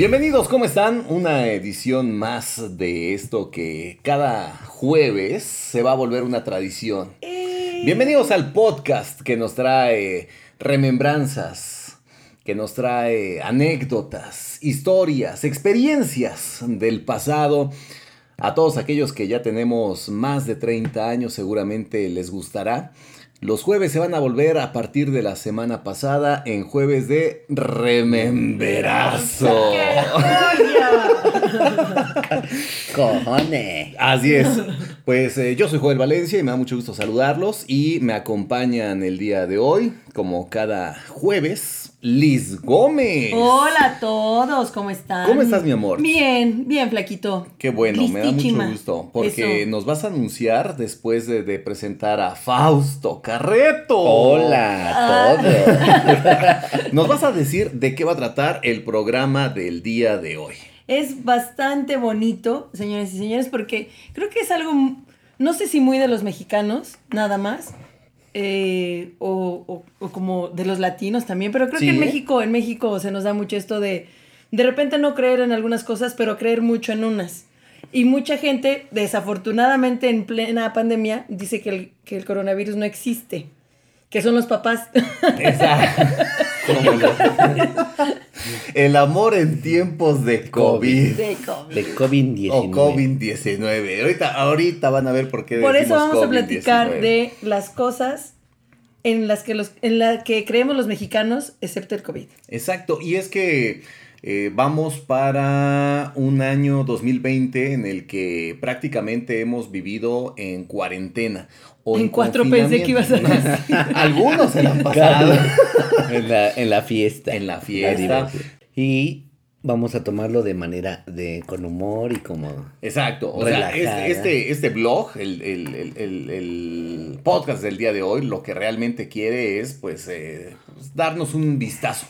Bienvenidos, ¿cómo están? Una edición más de esto que cada jueves se va a volver una tradición. Eh. Bienvenidos al podcast que nos trae remembranzas, que nos trae anécdotas, historias, experiencias del pasado. A todos aquellos que ya tenemos más de 30 años seguramente les gustará. Los jueves se van a volver a partir de la semana pasada en jueves de Rememberazo. Cojones. Así es. Pues eh, yo soy Joel Valencia y me da mucho gusto saludarlos y me acompañan el día de hoy, como cada jueves, Liz Gómez. Hola a todos, ¿cómo están? ¿Cómo estás, mi amor? Bien, bien, flaquito. Qué bueno, me da mucho gusto. Porque Eso. nos vas a anunciar después de, de presentar a Fausto Carreto. Hola a todos. Nos vas a decir de qué va a tratar el programa del día de hoy. Es bastante bonito, señores y señores, porque creo que es algo, no sé si muy de los mexicanos, nada más, eh, o, o- o como de los latinos también, pero creo Sí, que en ¿eh? México, en México se nos da mucho esto de de repente no creer en algunas cosas, pero creer mucho en unas. Y mucha gente, desafortunadamente en plena pandemia, dice que el, que el coronavirus no existe, que son los papás. ¿Cómo no? El amor en tiempos de COVID. de COVID. De COVID-19. O COVID-19. Ahorita, ahorita van a ver por qué Por eso vamos a platicar COVID-19. de las cosas en las que los, en la que creemos los mexicanos, excepto el COVID. Exacto, y es que eh, vamos para un año 2020 en el que prácticamente hemos vivido en cuarentena. O En cuatro pensé que ibas a decir. Algunos se la han pasado en, la, en la fiesta. en la fiesta. Y vamos a tomarlo de manera de con humor y como... Exacto, o sea, Relajada. este, este, este blog, el, el- el- el- el podcast del día de hoy, lo que realmente quiere es, pues, eh, pues, darnos un vistazo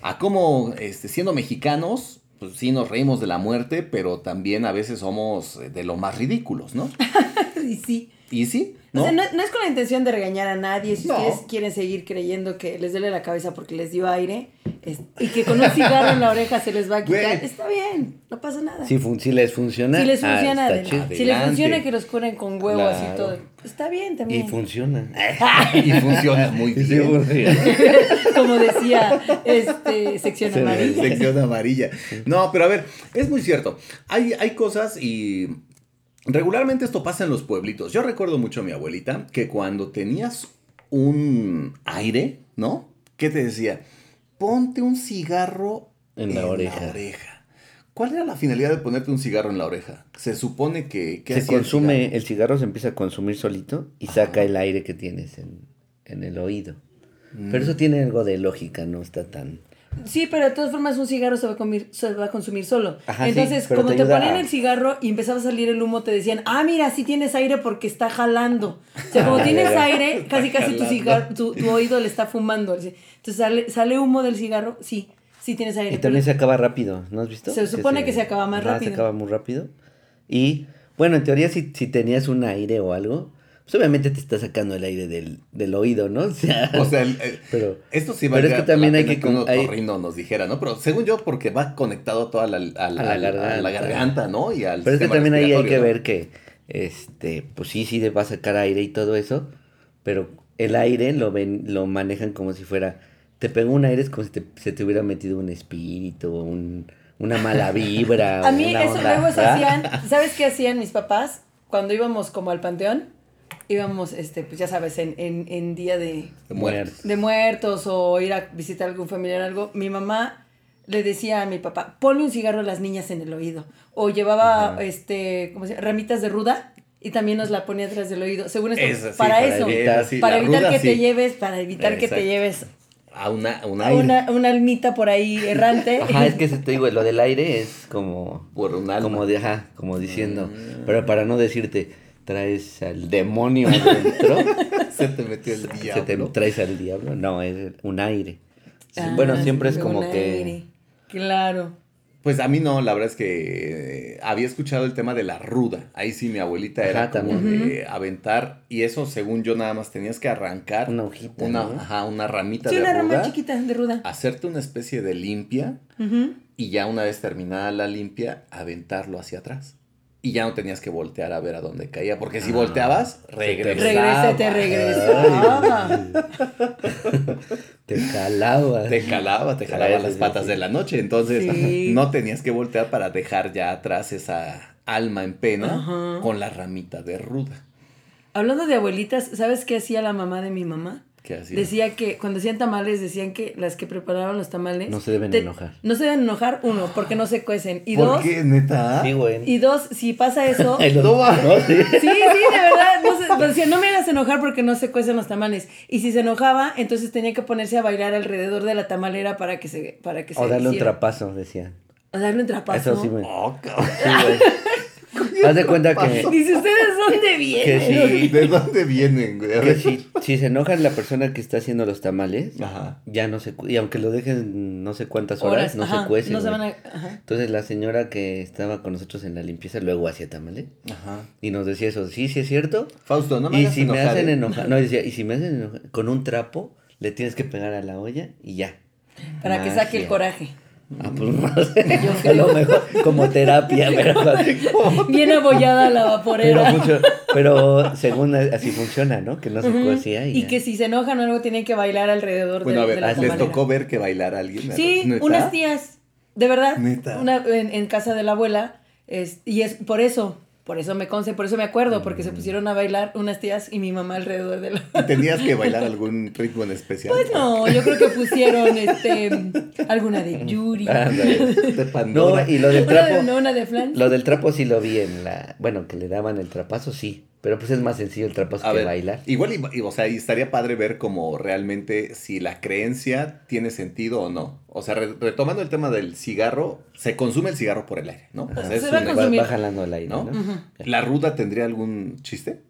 a cómo, este, siendo mexicanos, pues sí nos reímos de la muerte, pero también a veces somos eh, de lo más ridículos, ¿no? Y sí. Y sí, O ¿no? sea, no, no es con la intención de regañar a nadie. Si No. ustedes quieren seguir creyendo que les duele la cabeza porque les dio aire es- y que con un cigarro en la oreja se les va a quitar, Güey. está bien, no pasa nada. Si, fun- si les funciona... si les ah, funciona, está adelante. chido. si les funciona que los curen con huevos y Claro. todo, está bien Y también. funciona. y funciona muy Y sí bien. funciona. Como decía este sección amarilla. Sección amarilla. No, pero a ver, es muy cierto. Hay, hay cosas y regularmente esto pasa en los pueblitos. Yo recuerdo mucho a mi abuelita que cuando tenías un aire, ¿no? ¿Qué te decía? Ponte un cigarro En la oreja. oreja. ¿Cuál era la finalidad de ponerte un cigarro en la oreja? Se supone que... que Se el consume, cigarro? el cigarro se empieza a consumir solito y saca el aire que tienes en, en el oído. Pero Mm. eso tiene algo de lógica, no está tan... Sí, pero de todas formas un cigarro se va a, comer- se va a consumir solo. Ajá, Entonces, como te te, ponían a- el cigarro y empezaba a salir el humo, te decían, ah, mira, sí tienes aire porque está jalando. O sea, como Ah, tienes aire, casi casi tu, cigarro, tu, tu oído le está fumando. Entonces sale, sale humo del cigarro, sí, sí tienes aire. Y también se acaba rápido, ¿no has visto? Se supone que se acaba más rápido. Se acaba muy rápido. Y, bueno, en teoría, si, si tenías un aire o algo, pues obviamente te está sacando el aire del, del oído, ¿no? O sea, O sea, el- el- pero... esto sí va pero es a que también hay que que un hay- nos dijera, ¿no? Pero según yo, porque va conectado toda la, a la, A la a la garganta. ¿no? Y al Pero es que también ahí hay que ver que, este, pues sí, sí va a sacar aire y todo eso, pero el aire lo ven, lo manejan como si fuera, te pegó un aire, es como si te- se te hubiera metido un espíritu, un, una mala vibra. A mí una eso onda, luego se hacían, ¿sabes qué hacían mis papás? Cuando íbamos como al panteón, íbamos, este, pues ya sabes, en, en, en día de, De muertos. de muertos o ir a visitar a algún familiar o algo, mi mamá le decía a mi papá, ponle un cigarro a las niñas en el oído. O llevaba, este, ¿cómo se llama? Ramitas de ruda y también nos la ponía atrás del oído. Según esto, sí, para, para eso, evitar- sí, para evitar ruda que te lleves, para evitar que te lleves A una, a un a aire. una, una almita por ahí errante. Ajá, es que se te digo, lo del aire es como, Por un alma. como, de, ajá, como diciendo, Mm. pero para no decirte, traes al demonio adentro, Se te metió el se te diablo. traes al diablo, no, es un aire. Ah, bueno, siempre es un como que... aire. Claro. Pues a mí no, la verdad es que eh, había escuchado el tema de la ruda. Ahí sí mi abuelita era Ajá, como también. de aventar. Y eso, según yo, nada más tenías que arrancar Una hojita, una, ¿no? ajá, una ramita Sí, de una ruda. rama chiquita de ruda. Hacerte una especie de limpia. Y ya una vez terminada la limpia, aventarlo hacia atrás. Y ya no tenías que voltear a ver a dónde caía, porque si Ah, volteabas, te regresaba. Regrese, te regresaba. Te jalaba. Te jalaba, te jalaba las patas sí. de la noche. Entonces, Sí. no tenías que voltear para dejar ya atrás esa alma en pena Ajá. con la ramita de ruda. Hablando de abuelitas, ¿sabes qué hacía la mamá de mi mamá? ¿Qué hacía? Decía que cuando hacían tamales, decían que las que preparaban los tamales. No se deben enojar. No se deben enojar, uno, porque no se cuecen. Y ¿Por dos, qué, neta? Sí, güey. y dos, si pasa eso. No va. no, sí. Sí, sí, de verdad. No, se- pues decía, no me hagas enojar porque no se cuecen los tamales. Y si se enojaba, entonces tenía que ponerse a bailar alrededor de la tamalera para que se, para que se O darle un hiciera. trapazo, decía. O darle un trapazo. Eso sí me. Oh. Sí, güey. Haz de cuenta que, Dice, ¿ustedes dónde vienen? Que sí. ¿De dónde vienen, güey? A que ver. si, si se enoja la persona que está haciendo los tamales, Ajá. ya no se y aunque lo dejen no sé cuántas horas, no ajá, se cuece. No se van a... ajá. Entonces la señora que estaba con nosotros en la limpieza luego hacía tamales Ajá. y nos decía eso, sí, sí es cierto. Fausto, no me y hagas si enojar, me hacen ¿eh? enojar, no, decía, y si me hacen enojar, con un trapo le tienes que pegar a la olla y ya. Para que saque el coraje. Ah, pues no sé, a lo mejor como terapia, Bien abollada la pero, vaporera. pero según así funciona, ¿no? Que no se cocía y, Y ya. que si se enojan o algo, tienen que bailar alrededor Bueno, de, a de ver, la ¿les tocó ver que bailara alguien? Sí, ¿Neta? unas tías, de verdad. Neta. Una, en, en casa de la abuela. es- y es por eso, por eso me conce, por eso me acuerdo, porque Mm. se pusieron a bailar unas tías y mi mamá alrededor de la... ¿Y ¿Tenías que bailar algún ritmo en especial? Pues no, yo creo que pusieron este alguna de Yuri. Ándale. De Pandora. No, y lo del Una de, trapo, no, una de Flan. lo del trapo sí lo vi en la, bueno, que le daban el trapazo, sí, pero pues es más sencillo el trapazo A que ver, bailar. igual, y- y, o sea, y estaría padre ver como realmente si la creencia tiene sentido o no. O sea, re- retomando el tema del cigarro, se consume el cigarro por el aire, ¿no? O sea, Se es va a un- Va, consumir. va jalando el aire, ¿no? ¿La ruda tendría algún chiste?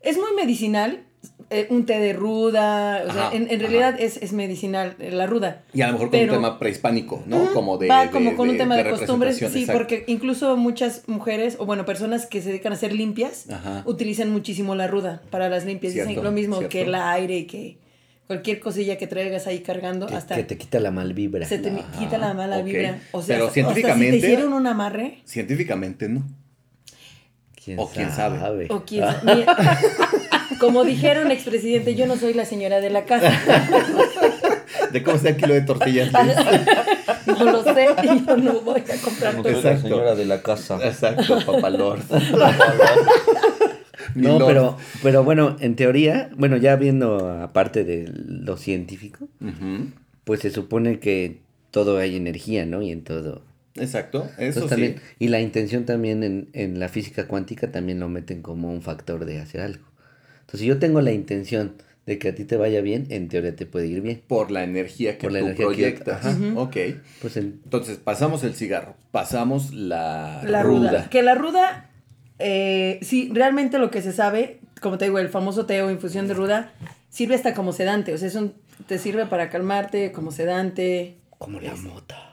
Es muy medicinal, eh, un té de ruda, o sea, Ajá, en, en realidad es, es medicinal eh, la ruda. Y a lo mejor con Pero- un tema prehispánico, ¿no? Como de. Va de- como con un tema de, costumbres, sí, exacto. porque incluso muchas mujeres, o bueno, personas que se dedican a ser limpias, Ajá. utilizan muchísimo la ruda para las limpias. Dicen lo mismo cierto. que el aire y que cualquier cosilla que traigas ahí cargando, Que, hasta que te quita la mal vibra. se te Ajá, quita la mala vibra. O sea, Pero hasta- hasta científicamente- si te hicieron un amarre, Científicamente no. ¿Quién o quién sabe. o quién mira, Como dijeron expresidente, yo no soy la señora de la casa. De cómo sea el kilo de tortillas. No lo sé y yo no voy a comprar soy la señora de la casa. Exacto, papalord. Mi No, pero, pero bueno, en teoría, bueno, ya viendo aparte de lo científico, pues se supone que todo hay energía, ¿no? Y en todo. Exacto, eso Entonces, sí. también, y la intención también en, en la física cuántica también lo meten como un factor de hacer algo. Entonces, si yo tengo la intención de que a ti te vaya bien, en teoría te puede ir bien. Por la energía que Por la tú energía que yo- proyectas. ajá. Ujú. Ok. Pues en- Entonces, pasamos el cigarro, pasamos la, La ruda. Que la ruda, eh, sí, realmente lo que se sabe, como te digo, el famoso té o infusión de ruda, sirve hasta como sedante. O sea, es un- te sirve para calmarte, como sedante. como la mota.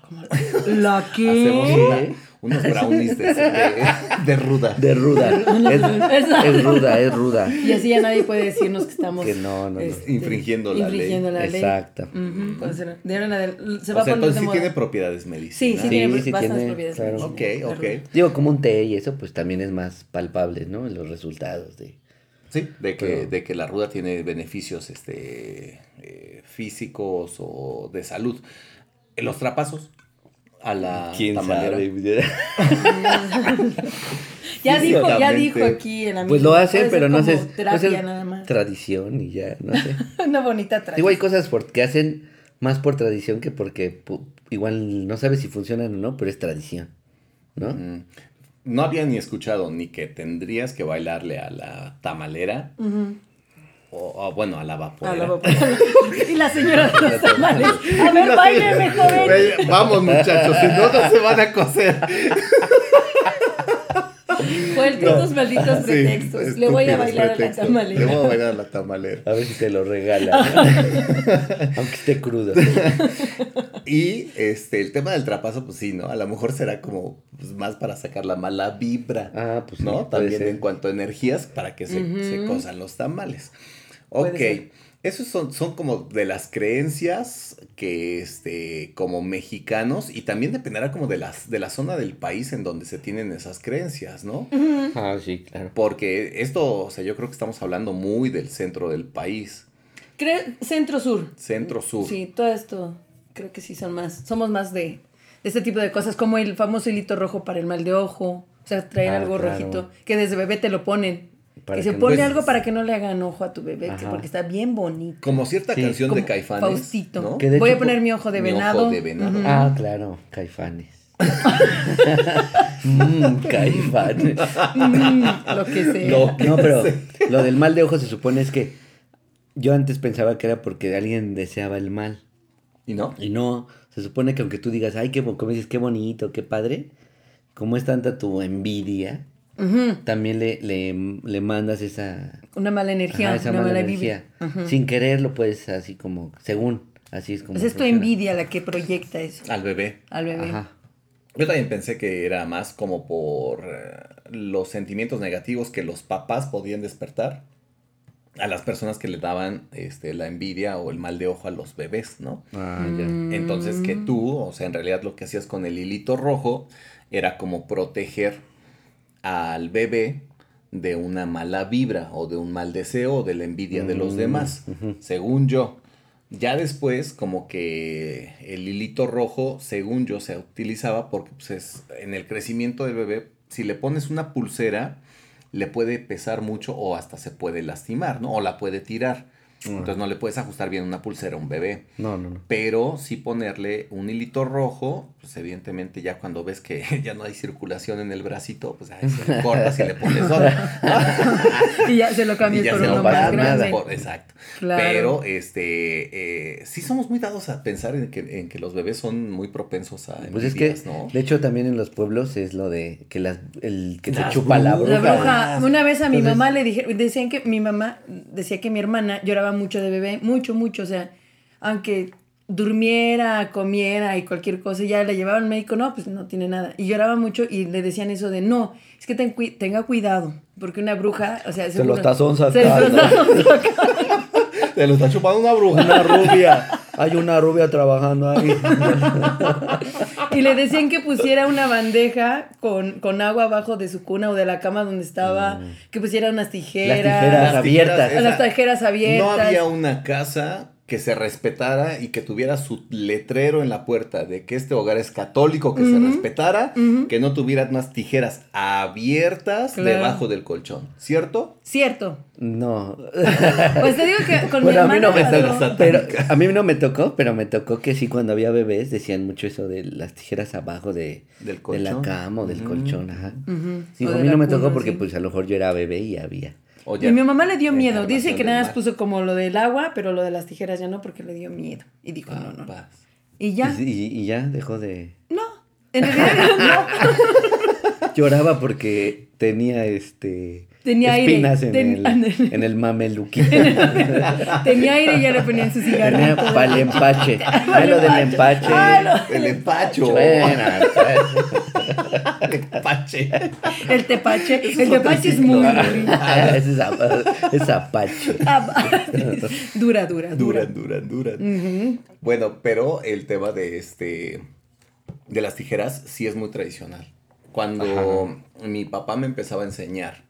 ¿La una- unos brownies de, de- de ruda. De ruda. es, es ruda, es ruda. Y así ya nadie puede decirnos que estamos Que no, no, no. Infringiendo la ley. infringiendo la ley. Exacto. Ujú, pues, de ahora en adel- se O va a sea, poner entonces sí moda. tiene propiedades Sí, medicinales. sí, Sí, tiene sí bastantes tiene, propiedades. claro. la Ok, ok. Digo, como un té y eso, pues también es más palpable, ¿no? Los resultados de... Sí, de que, Pero- de que la ruda tiene beneficios este, eh, físicos o de salud. En los trapazos a la tamalera. Ya dijo, ya dijo aquí el amigo. Pues lo ser pero no sé. pues es nada más. Tradición y ya, no sé. Una bonita tradición. Digo, hay cosas por- que hacen más por tradición que porque igual no sabes si funcionan o no, pero es tradición, ¿no? Mm. No había ni escuchado ni que tendrías que bailarle a la tamalera Ujú. O, o, bueno, a la A vaporera. la vapor- y la señora de los tamales. A ver, baileme, joven. Vamos muchachos, si no, no se van a coser. Cualquier malditos Sí, pretextos. Le voy a bailar a la pretextos. tamalera. Le voy a bailar a la tamalera. A ver si te lo regala. Aunque esté crudo. Y este, el tema del trapazo, pues sí, ¿no? A lo mejor será como pues, más para sacar la mala vibra. Ah, pues sí, ¿no? puede También ser. en cuanto a energías para que se, se cosan los tamales. Ok. Esos son, son como de las creencias que, este, como mexicanos, y también dependerá como de, las, de la zona del país en donde se tienen esas creencias, ¿no? Ah, sí, claro. Porque esto, o sea, yo creo que estamos hablando muy del centro del país, Cre- Centro-sur. centro-sur. Sí, todo esto creo que sí son más, somos más de, de este tipo de cosas, como el famoso hilito rojo para el mal de ojo, o sea, traer Ah, algo claro. rojito, que desde bebé te lo ponen. Para que se que pone algo para que no le hagan ojo a tu bebé, Ajá. porque está bien bonito. Como cierta Sí. canción de Caifanes, Faustito. ¿no? Que de Voy hecho, a poner mi ojo de mi ojo venado. de venado. Ujú. Ah, claro, caifanes. Mm, caifanes. Mm, lo que sea. No. No, pero lo del mal de ojo se supone es que yo antes pensaba que era porque alguien deseaba el mal. ¿Y no? Y no, se supone que aunque tú digas, ay, qué, como dices, qué bonito, qué padre, como es tanta tu envidia, También le, le, le mandas esa, Una mala energía, ajá, esa una mala mala energía. Sin querer lo puedes así como, según, así es como. Pues es tu envidia la que proyecta eso Al bebé. al bebé. Ajá. Yo también pensé que era más como por eh, los sentimientos negativos que los papás podían despertar a las personas que le daban este, la envidia o el mal de ojo a los bebés, ¿no? Ah, ya. Mm. Entonces que tú, o sea, en realidad lo que hacías con el hilito rojo era como proteger al bebé de una mala vibra o de un mal deseo o de la envidia de los Mm, demás, según yo. Ya después, como que el hilito rojo, según yo, se utilizaba porque pues, es, en el crecimiento del bebé, si le pones una pulsera, le puede pesar mucho o hasta se puede lastimar, ¿no? O la puede tirar. Entonces no le puedes ajustar bien una pulsera a un bebé. No, no, no. Pero sí ponerle un hilito rojo, pues evidentemente ya cuando ves que ya no hay circulación en el bracito, pues ahí se le cortas y le pones otro. Y ya se lo y cambias ya por se uno lo más grande. por- exacto. Claro. Pero este eh, sí somos muy dados a pensar en que, en que los bebés son muy propensos a Pues es que, ¿no? de hecho, también en los pueblos es lo de que las, el que te Las chupa la bruja. La bruja, una vez a mi Entonces- mamá le dijeron, decían que mi mamá decía que mi hermana lloraba mucho de bebé, mucho, mucho, o sea, aunque durmiera, comiera y cualquier cosa, ya la llevaban al médico, no, pues no tiene nada. Y lloraba mucho y le decían eso de, no, es que ten cui- tenga cuidado, porque una bruja, o sea, Se Se lo sacando. está. Te lo está chupando una bruja. Una rubia. Hay una rubia trabajando ahí. Y le decían que pusiera una bandeja con, con agua abajo de su cuna o de la cama donde estaba, que pusiera unas tijeras. Mm. Las tijeras abiertas. Las tijeras abiertas. No había una casa que se respetara y que tuviera su letrero en la puerta de que este hogar es católico, que se respetara, que no tuviera unas tijeras abiertas Claro. debajo del colchón, ¿cierto? Cierto. No. Pues te digo que con Bueno, a mi mí no me tocó. Pero a mí no me tocó, pero me tocó que sí, cuando había bebés decían mucho eso de las tijeras abajo de, Del de colchón. la cama o del colchón, ajá. Sí, O a mí no me cuna, tocó porque sí. pues a lo mejor yo era bebé y había. O Y mi mamá le dio miedo. Dice que nada más puso como lo del agua, pero lo de las tijeras ya no, porque le dio miedo. Y dijo, no, no, no. Papas. Y ya. Y ya dejó de. No. En realidad no. Lloraba porque tenía este. Tenía aire. espinas en, Ten- el, en el mameluquín. Tenía aire y ya le ponían su Tenía cigarrito. para el empache. Ay, lo del empache. El empacho. Buena. El empache. El tepache. Es El tepache es muy Ah. Ah, es es apache. Ah, dura, dura, dura. Duran, duran. Ujú. Bueno, pero el tema de este de las tijeras sí es muy tradicional. Cuando mi papá me empezaba a enseñar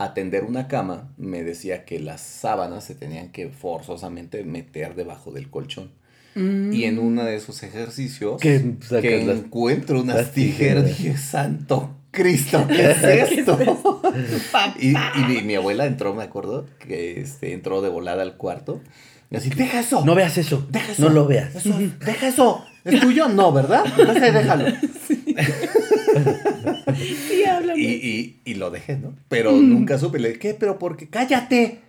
a tender una cama, me decía que las sábanas se tenían que forzosamente meter debajo del colchón. Mm. Y en uno de esos ejercicios Que encuentro unas las tijeras, tijeras. dije, santo Cristo, ¿qué es esto? y y mi, mi abuela entró, me acuerdo, que este, entró de volada al cuarto. Y así, deja eso. No veas eso. Deja eso. No lo veas. Eso, deja eso. ¿Es tuyo? No, ¿verdad? Entonces déjalo. Sí, háblame. Y, y, y lo dejé, ¿no? Pero nunca supe. Le dije, ¿qué? Pero porque, cállate.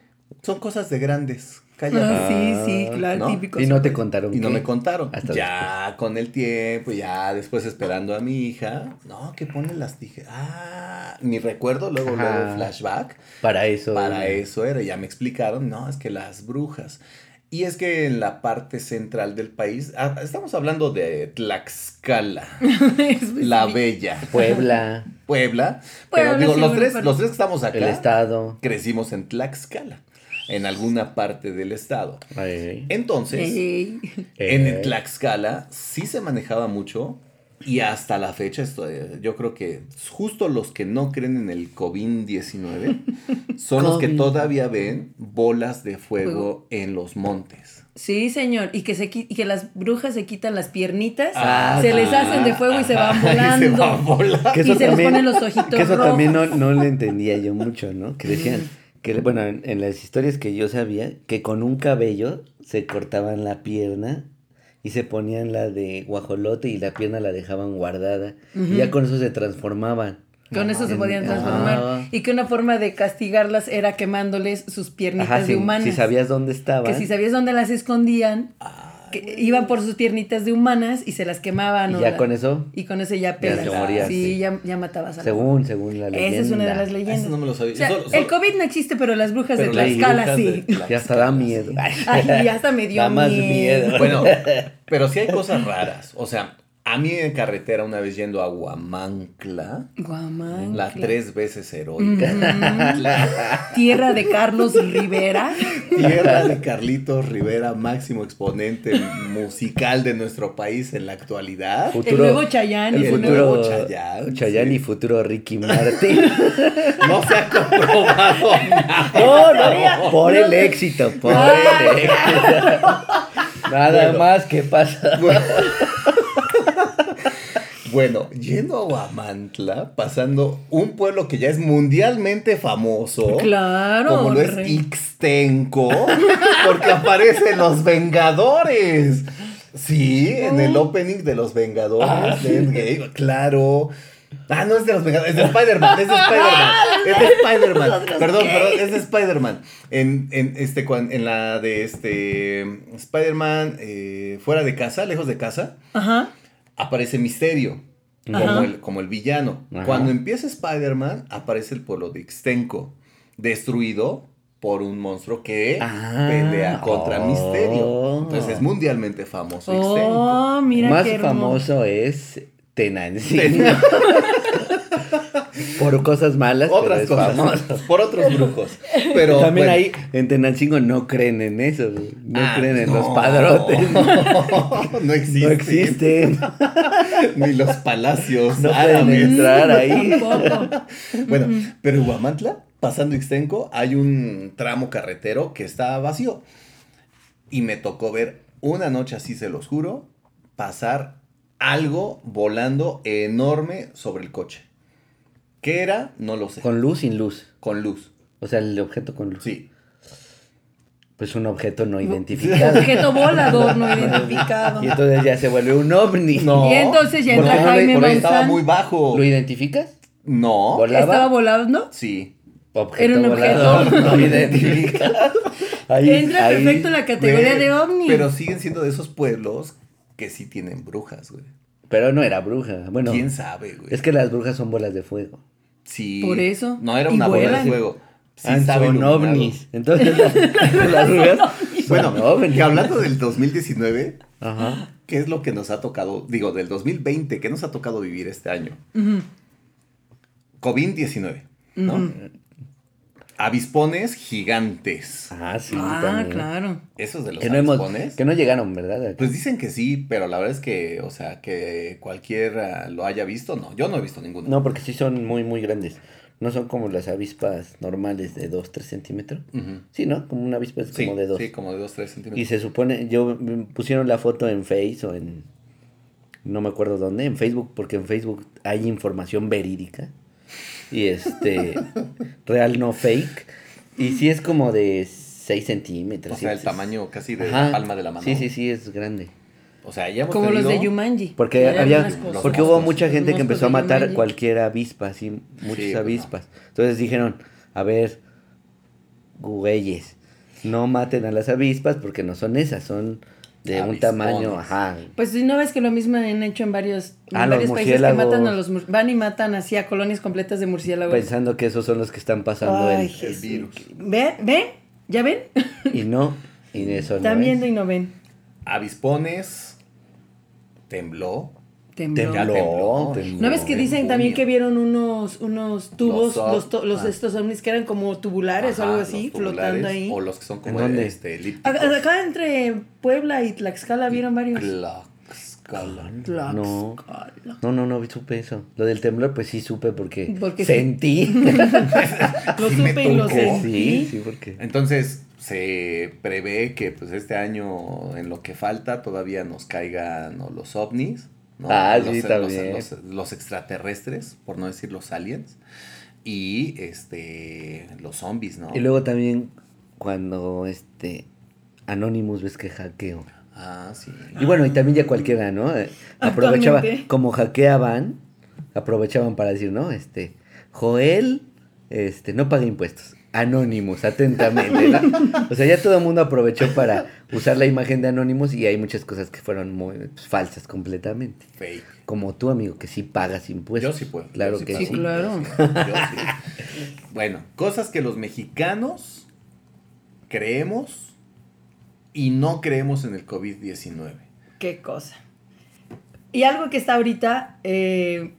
Son cosas de grandes. Cállate. Ah, sí, sí, claro, ¿no? típico. Y no te contaron. Y no me contaron. Hasta ya con el tiempo, ya después esperando a mi hija. No, que pone las tijeras. Ah, mi recuerdo, luego, Ajá. luego flashback. Para eso. Para eso era, ya me explicaron, no, es que las brujas. Y es que en la parte central del país, ah, estamos hablando de Tlaxcala, la Bella, Puebla, Puebla, pero digo, sí, los tres, los tres que estamos acá, el estado. crecimos en Tlaxcala. en alguna parte del estado. Ay. Entonces, en Eh. Tlaxcala sí se manejaba mucho y hasta la fecha esto, eh, yo creo que justo los que no creen en el COVID-19 son los que todavía ven bolas de fuego Fuego. en los montes. Sí, señor. Y que, se, y que las brujas se quitan las piernitas, Ah, se les hacen de fuego y se van Ajá, y volando. se van volando. Que Y se les ponen los ojitos Que eso rojos. también no, no le entendía yo mucho, ¿no? Que decían, que bueno, en, en las historias que yo sabía, que con un cabello se cortaban la pierna y se ponían la de guajolote y la pierna la dejaban guardada. Y ya con eso se transformaban. Con eso se podían transformar. Y que una forma de castigarlas era quemándoles sus piernitas Ajá, de si, humanas. si sabías dónde estaban. Que si sabías dónde las escondían, Ah, que iban por sus piernitas de humanas y se las quemaban. y ya la- con eso, Y con eso ya Ya pegas. se morían, sí, sí. Ya, ya matabas a la según, según la leyenda. Esa es una de las leyendas. Eso no me lo sabía. O sea, Solo- el COVID no existe, pero las brujas Pero de Tlaxcala sí. de Tlaxcala, Y hasta da miedo. Ay, ya hasta me dio Da más miedo. miedo. Bueno, pero sí hay cosas raras. O sea, a mí en carretera una vez yendo a Huamancla, Guamán. la tres veces heroica, Tierra de Carlos Rivera. tierra de Carlitos Rivera, máximo exponente musical de nuestro país en la actualidad. El nuevo Chayanne. El El futuro nuevo Chayanne, Chayanne sí. y futuro Ricky Martin. No se ha comprobado nada. No, no, por el éxito, por el éxito. Nada Bueno. más que pasa. Bueno, Bueno, yendo a Huamantla, pasando un pueblo que ya es mundialmente famoso. Claro. Como lo es. Ixtenco, porque aparecen los Vengadores. Sí, en el opening de los Vengadores Ah, de Endgame, claro. Ah, no es de los Vengadores, es de Spider-Man, es de Spider-Man. Es de Spider-Man. Perdón, perdón, es de Spider-Man. En, en, este, cuan- en la de este Spider-Man eh, fuera de casa, lejos de casa, Ajá. Aparece Misterio. Como Ajá. el, como el villano. Ajá. Cuando empieza Spider-Man, aparece el pueblo de Ixtenco, destruido por un monstruo que Ah, pelea contra oh. Misterio. Entonces es mundialmente famoso Ixtenco. Oh, mira Más qué famoso es Tenancingo. Por cosas malas, pero Otras es cosas, famoso. por otros brujos. Pero También bueno. ahí en Tenancingo no creen en eso, güey. no Ah, creen en no. los padrotes. no existen. No existen. Ni los palacios No árabes. pueden entrar ahí. Tampoco. Bueno, pero en Huamantla, pasando Ixtenco, hay un tramo carretero que está vacío. Y me tocó ver una noche, así se los juro, pasar algo volando enorme sobre el coche. ¿Qué era? No lo sé. Con, Con luz, sin luz. luz. O sea, el objeto con luz. Sí. Pues un objeto no identificado. Objeto volador no identificado. Y entonces ya se vuelve un ovni. Y entonces ya entra no Jaime porque estaba Maussan. muy bajo. ¿Lo identificas? No. ¿Volaba? Estaba volando. Sí. Objeto Era un volador objeto. no identificado. Ahí- Entra ahí- perfecto en la categoría Güey, de ovni. Pero siguen siendo de esos pueblos que sí tienen brujas, güey. Pero no era bruja. Bueno, ¿Quién sabe, güey? es que las brujas son bolas de fuego. Sí. Por eso. No era una bola de fuego. Sí Ah, son ovnis. Entonces las, Bueno, ovnis. que hablando del 2019, Ajá. ¿qué es lo que nos ha tocado? Digo, del 2020, ¿qué nos ha tocado vivir este año? Ujú. COVID-19, ¿no? Avispones gigantes. Ah, sí. Ah, también. claro. Esos de los Que no, hemos, avispones. que no llegaron, ¿verdad? Pues dicen que sí, pero la verdad es que, o sea, que cualquiera lo haya visto, no. Yo no he visto ninguno. No, porque sí son muy, muy grandes. No son como las avispas normales de 2, 3 centímetros. Sí, ¿no? Como una avispa es Sí, como de 2. sí, como de 2, 3 Y centímetros. se supone, yo pusieron la foto en Face o en, no me acuerdo dónde, en Facebook, porque en Facebook hay información verídica. Y este, real no fake. Y sí es como de 6 centímetros. O sea, el tamaño casi de Ajá. la palma de la mano. Sí, sí, sí, es grande. O sea, ya hemos Como los de Yumanji. Porque había, porque hubo mucha gente que empezó a matar cualquier avispa, así, muchas Sí, avispas. Entonces dijeron, a ver, güeyes, no maten a las avispas porque no son esas, son de un tamaño, ajá. Pues si no ves que lo mismo han hecho en varios, en Ah, varios países que matan a los van y matan así a colonias completas de murciélagos. Pensando que esos son los que están pasando Ay, el, virus. ¿Ven? ¿Ven? ¿Ya ven? y no, y eso no Están es. viendo y no ven. Avispones, tembló, Tembló. Tembló, tembló. ¿No ves que en dicen también junio. que vieron unos, unos tubos, Los ah. estos ovnis que eran como tubulares o algo así, flotando ahí? O los que son como ¿En dónde? este, elípticos. Acá entre Puebla y Tlaxcala vieron varios. Tlaxcala. No. Tlaxcala. No, no, no supe eso. Lo del temblor, pues sí supe porque, Porque sí. sentí. Lo Sí supe y lo sentí. sí, sí, porque. Entonces se prevé que pues este año en lo que falta todavía nos caigan ¿no? los ovnis, ¿no? Ah, los, sí, los- también. los- los extraterrestres, por no decir los aliens, y este los zombies, ¿no? Y luego también cuando este Anonymous ves que hackeo. Ah, sí. Y bueno, y también ya cualquiera, ¿no? Eh, Aprovechaba, como hackeaban, aprovechaban para decir, ¿no? Este, Joel, este, no paga impuestos. Anonymous, atentamente, ¿no? O sea, ya todo el mundo aprovechó para usar la imagen de Anonymous y hay muchas cosas que fueron muy pues, falsas completamente. Fake. Como tú, amigo, que sí pagas impuestos. Yo sí puedo. Claro sí que pago. sí. claro. Yo sí. Bueno, cosas que los mexicanos creemos y no creemos en el COVID-19. Qué cosa. Y algo que está ahorita, eh,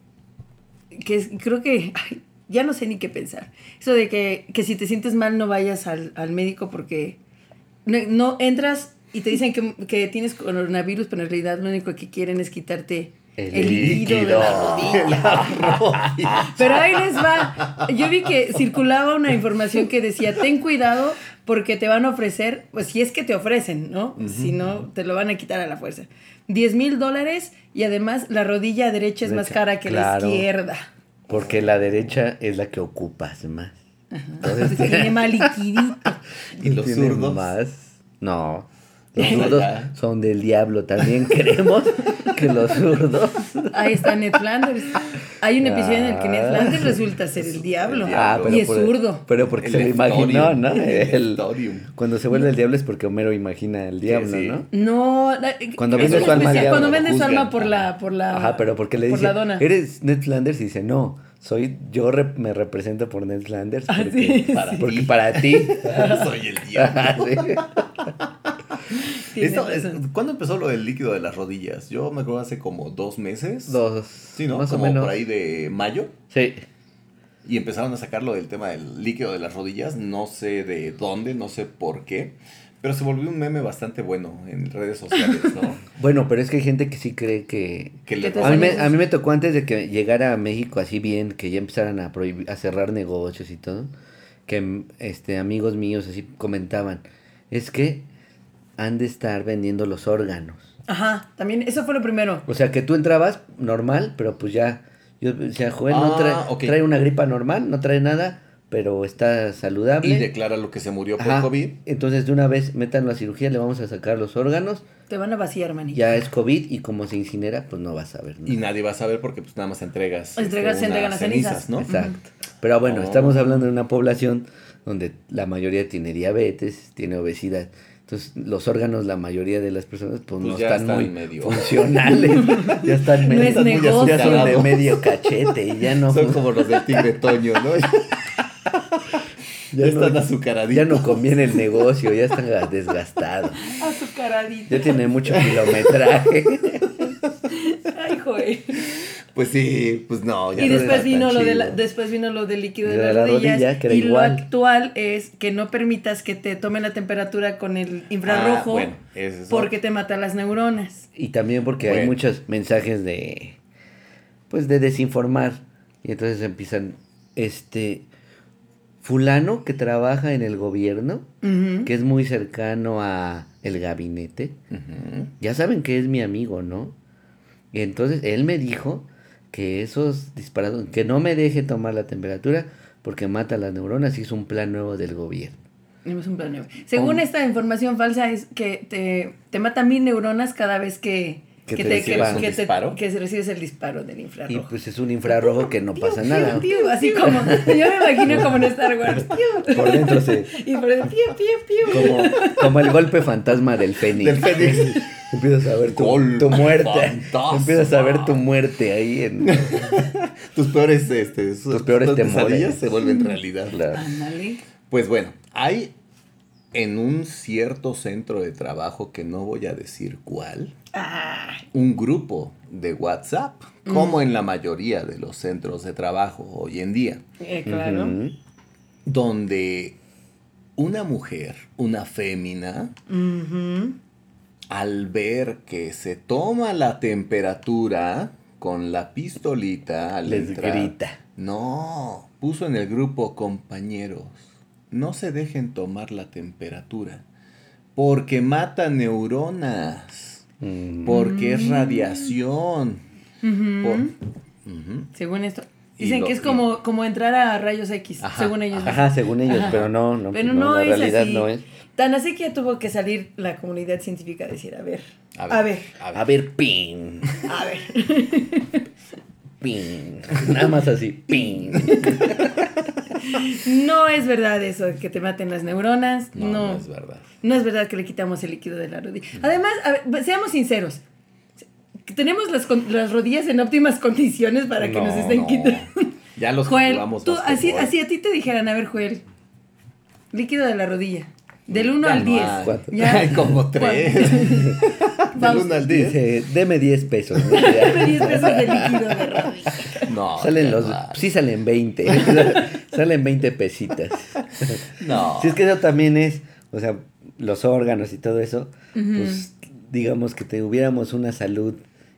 que es- creo que ay, ya no sé ni qué pensar. Eso de que, que si te sientes mal no vayas al, al médico porque no, no entras y te dicen que, que tienes coronavirus, pero en realidad lo único que quieren es quitarte El el, líquido, de la rodilla. Pero ahí les va. Yo vi que circulaba una información que decía, ten cuidado porque te van a ofrecer, pues si es que te ofrecen, ¿no? Si no, te lo van a quitar a la fuerza. 10 mil dólares y además la rodilla derecha es más cara que claro. la izquierda. Porque la derecha es la que ocupas más. Entonces tiene más liquidito. ¿Y los Tiene zurdos? más. No. Los zurdos son del diablo. También creemos que los zurdos. Ahí está Ned Flanders. Hay un episodio en el que Ned. Flanders resulta ser el diablo. Ah, y es por- zurdo. Pero porque El se lo imaginó. ¿no? El cuando se vuelve el diablo es porque Homero imagina el diablo, sí. ¿no? No, la- Cuando vende su alma Cuando vende su alma por la, por la. Ajá, pero porque le por dice, la dona. ¿eres Ned Flanders? Y dice, no, soy, yo me represento por Ned Flanders Ah, porque, sí, Para sí. porque ti. para ti. Soy el diablo. Sí. Tiene Esto es- razón. ¿Cuándo empezó lo del líquido de las rodillas? Yo me acuerdo hace como dos meses. Dos. Sí, ¿no? Más como o menos. por ahí de mayo. Sí. Y empezaron a sacarlo del tema del líquido de las rodillas. No sé de dónde, no sé por qué. Pero se volvió un meme bastante bueno en redes sociales, ¿no? Bueno, pero es que hay gente que sí cree que... Que le A mí, me, a mí me tocó antes de que llegara a México así bien, que ya empezaran a, prohibir, a cerrar negocios y todo, que este, amigos míos así comentaban, es que han de estar vendiendo los órganos. Ajá, también, eso fue lo primero. O sea, que tú entrabas normal, pero pues ya, yo decía, joven, no Ah, trae, trae una gripa normal, no trae nada, pero está saludable. Y declara lo que se murió por Ajá, COVID. Entonces de una vez métanlo a cirugía, le vamos a sacar los órganos, Te van a vaciar, manito. ya es COVID y como se incinera, pues no vas a ver nada. Y nadie va a saber porque pues nada más entregas. Entregas- se unas entregan las cenizas. ¿no? Exacto. Pero bueno, Oh. estamos hablando de una población donde la mayoría tiene diabetes, tiene obesidad. Entonces, los órganos, la mayoría de las personas, pues, Pues no ya están, están muy medio- funcionales. ya están No medio, es muy negocio. ya son de medio cachete y ya no, Son como los del tigre Toño, ¿no? Ya, ya no, están azucaraditos. ya no conviene el negocio, ya están desgastados. Azucaradito. Ya tienen mucho kilometraje. Ay, joder. Pues sí, pues no. ya Y no después vino lo de la- después vino lo del líquido de, De las la rodillas. rodilla, que era y igual. lo actual es que no permitas que te tomen la temperatura con el infrarrojo Ah, bueno, ese es porque otro. te mata las neuronas. Y también porque hay muchos mensajes de pues de desinformar y entonces empiezan este fulano que trabaja en el gobierno, que es muy cercano a el gabinete. Ya saben que es mi amigo, ¿no? Y entonces él me dijo que esos disparados que no me deje tomar la temperatura porque mata las neuronas y es un plan nuevo del gobierno. Es un plan nuevo. Según Oh. esta información falsa es que te, te mata mil neuronas cada vez que, Que que te te, que, que te- disparo. que recibes el disparo del Y infrarrojo. pues es un infrarrojo que no pasa nada. así como, yo me imagino como en Star Wars. Por dentro se Y por el. Como, como el golpe fantasma del Fénix. Del Fénix. Empiezas a ver tu, tu muerte. fantasma. Empiezas a ver tu muerte ahí en. Tus peores, este, sus- Tus peores tus temores. se vuelven realidad. Pues bueno, hay en un cierto centro de trabajo que no voy a decir cuál, un grupo de WhatsApp, como en la mayoría de los centros de trabajo hoy en día, Eh, claro. Donde una mujer, una fémina, al ver que se toma la temperatura con la pistolita al Les entrar, grita. No, puso en el grupo compañeros, no se dejen tomar la temperatura, porque mata neuronas, Mm. porque es radiación. Por- Ujú. Según esto. Dicen lo- que es como, como entrar a rayos X, Ajá, según ellos. Ajá, según ellos, Ajá. pero no, no, Pero no, no, la es realidad así. no es. Tan así que ya tuvo que salir la comunidad científica a decir, a ver, A a ver, ver, a ver. A ver, pin, a ver. pin. Nada más así, pin. No es verdad eso, que te maten las neuronas. No, No, no no, es verdad. es verdad que le quitamos el líquido de la rodilla. Además, a ver, seamos sinceros. Tenemos las, las rodillas en óptimas condiciones para que No, nos estén no. quitando. Ya los Joel, tú, así, así a ti te dijeran, a ver, Joel, líquido de la rodilla. Del 1 Ya al no 10. hay. ¿Cuánto? Ya. Hay como tres. Del Vamos. 1 al 10. Dice, deme 10 pesos. ¿no? Dame 10 pesos de líquido de rodilla. No. Salen los, no sí salen 20. salen 20 pesitas. No. Si es que eso también es, o sea, los órganos y todo eso, pues digamos que tuviéramos una salud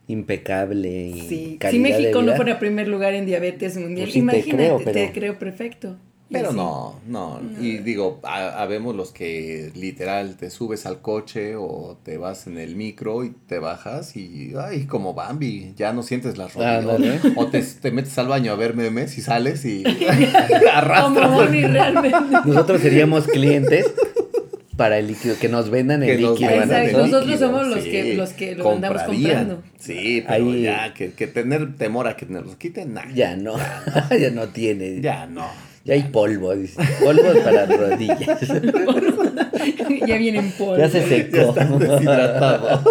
impecable y Sí. Si calidad de México no vida. fuera primer lugar en diabetes mundial, Pues sí te imagínate, creo, te pero- creo perfecto. Pero así. no, no. Y digo, ha- habemos los que literal te subes al coche o te vas en el micro y te bajas y, ay, como Bambi, ya no sientes las rodillas. Ándale. O te, te metes al baño a ver memes y sales y Como arrastras. Bonnie realmente. Nosotros seríamos clientes para el líquido, que nos vendan el que nos líquido. vendan Exacto, el nosotros líquido, somos los que- los que lo andamos comprando. Sí, pero Ahí- ya, que, que tener temor a que nos los quiten, nah, Ya no, ya no tiene. Ya, ya hay polvo, dice. Polvo para rodillas. ya vienen polvo. Ya se secó. Ya deshidratado.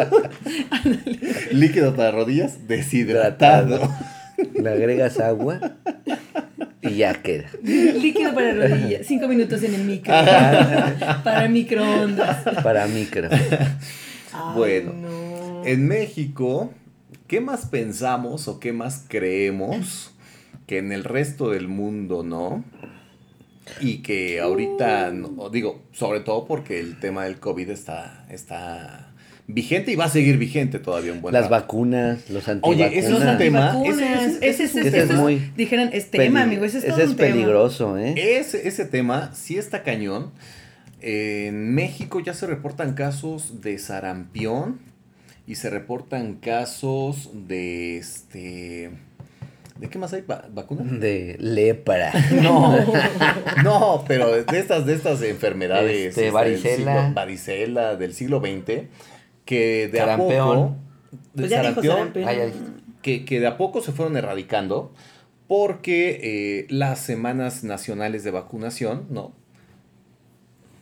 Líquido para rodillas, deshidratado. Le agregas agua y ya queda. Líquido para rodillas. Cinco minutos en el micro. para microondas. Para micro. Ay, Bueno, no. En México, ¿qué más pensamos o qué más creemos que en el resto del mundo no? Y que ahorita, no, digo, sobre todo porque el tema del COVID está, está vigente y va a seguir vigente todavía un buen Las rato. vacunas, los Oye, antivacunas. ese es un tema- ese- ese- ese es un ese es tema. muy Dijeran, es tema, amigo, ese es todo Ese es un tema. peligroso, ¿eh? Ese, ese tema sí está cañón. En México ya se reportan casos de sarampión y se reportan casos de este... ¿De qué más hay? Va- ¿Vacunas? De lepra. No, no, pero de estas, de estas enfermedades. Este, del varicela. siglo- varicela del siglo XX, que de a Sarampeón. poco. de Pues ya dijo. Ah, que, que de a poco se fueron erradicando porque eh, las semanas nacionales de vacunación, ¿no?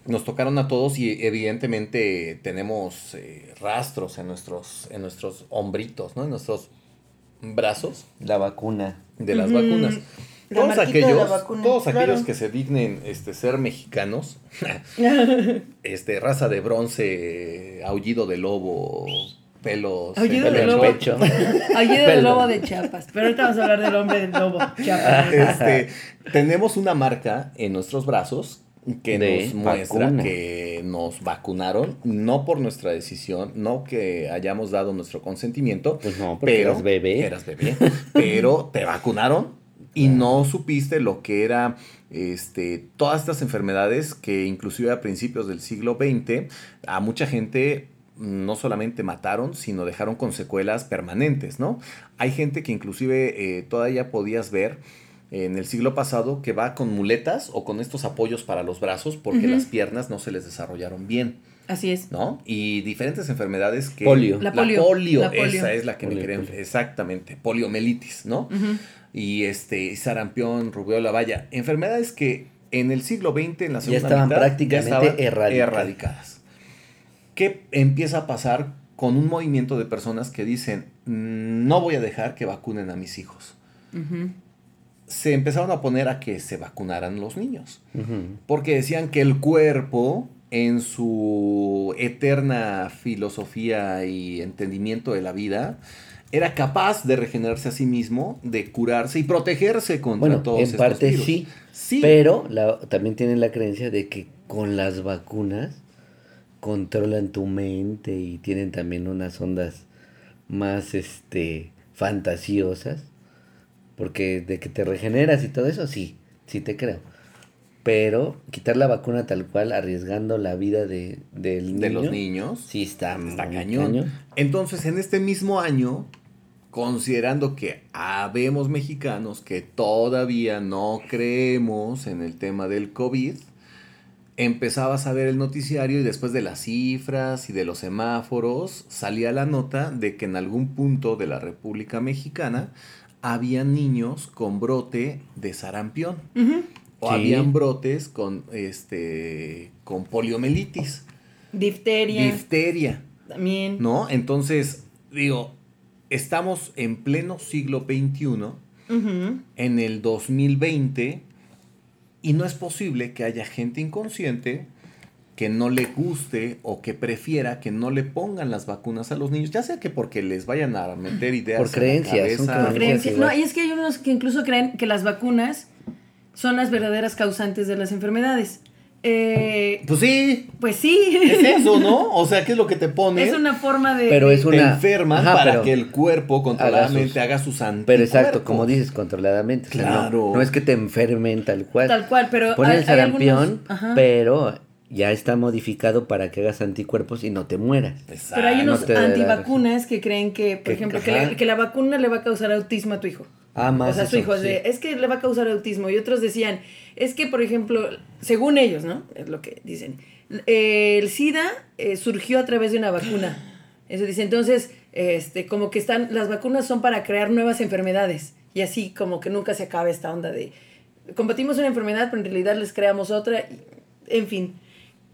Nos tocaron a todos y evidentemente tenemos eh, rastros en nuestros, en nuestros hombritos, ¿no? En nuestros brazos La vacuna. de las vacunas. La Todos de aquellos, vacuna, todos claro. aquellos que se dignen este, ser mexicanos, este, raza de bronce, aullido de lobo, pelos, Aullido Pelo de en lobo. pecho. Del Pelo. lobo de Chiapas. Pero ahorita vamos a hablar del hombre del lobo. Chiapas. este, tenemos una marca en nuestros brazos que De nos muestra vacuna. que nos vacunaron, no por nuestra decisión, no que hayamos dado nuestro consentimiento, Pues no, porque pero eras bebé. eras bebé, pero te vacunaron y no supiste lo que era este, todas estas enfermedades que inclusive a principios del siglo XX a mucha gente no solamente mataron, sino dejaron con secuelas permanentes, ¿no? Hay gente que inclusive eh, todavía podías ver en el siglo pasado que va con muletas o con estos apoyos para los brazos porque las piernas no se les desarrollaron bien, Así es. ¿no? Y diferentes enfermedades que... Polio. La polio, la polio. esa es la que me creen. polio. Exactamente, poliomielitis, ¿no? Y este, sarampión, rubiola, vaya, enfermedades que en el siglo XX, en la segunda estaban mitad, prácticamente erradicadas. erradicadas. ¿Qué empieza a pasar con un movimiento de personas que dicen, "Mm, no voy a dejar que vacunen a mis hijos? Ujú. Se empezaron a poner a que se vacunaran los niños, porque decían que el cuerpo, en su eterna filosofía y entendimiento de la vida, era capaz de regenerarse a sí mismo, de curarse y protegerse contra Bueno, todos en estos parte virus. sí, Sí. pero la- también tienen la creencia de que con las vacunas controlan tu mente y tienen también unas ondas más este fantasiosas porque de que te regeneras y todo eso sí, sí te creo. Pero quitar la vacuna tal cual arriesgando la vida de, del de niño, los niños. sí está, Está muy cañón. Entonces, en este mismo año, considerando que habemos mexicanos que todavía no creemos en el tema del COVID, empezabas a ver el noticiario y después de las cifras y de los semáforos salía la nota de que en algún punto de la República Mexicana había niños con brote de sarampión o Sí. habían brotes con este con poliomielitis, Difteria. difteria. también. ¿No? Entonces, digo, estamos en pleno siglo XXI, en el 2020, y no es posible que haya gente inconsciente que no le guste o que prefiera que no le pongan las vacunas a los niños, ya sea que porque les vayan a meter ideas Por en la creencias, cabeza. creencias. No, y es que hay unos que incluso creen que las vacunas son las verdaderas causantes de las enfermedades. Eh, Pues sí, pues sí. es eso, ¿no? O sea, ¿qué es lo que te pone? Es una forma de. Pero es una- enferman Ajá, para que el cuerpo controladamente haga haga sus- anticuerpos. Pero exacto, como dices, controladamente. o sea, no- Claro. no, es que te enfermen tal cual. Tal cual, pero. Ponen el sarampión, algunos- pero ya está modificado para que hagas anticuerpos y no te mueras. Exacto. Pero hay unos no antivacunas que creen que, por Que- ejemplo, que, le- que la vacuna le va a causar autismo a tu hijo. Ah, más o sea, su eso, hijo, sí. de, es que le va a causar autismo. Y otros decían, es que, por ejemplo, según ellos, ¿no? Es lo que dicen. eh, el SIDA eh, surgió a través de una vacuna. Eso dice, entonces, este, como que están, las vacunas son para crear nuevas enfermedades. Y así como que nunca se acaba esta onda de, combatimos una enfermedad, pero en realidad les creamos otra. y- en fin.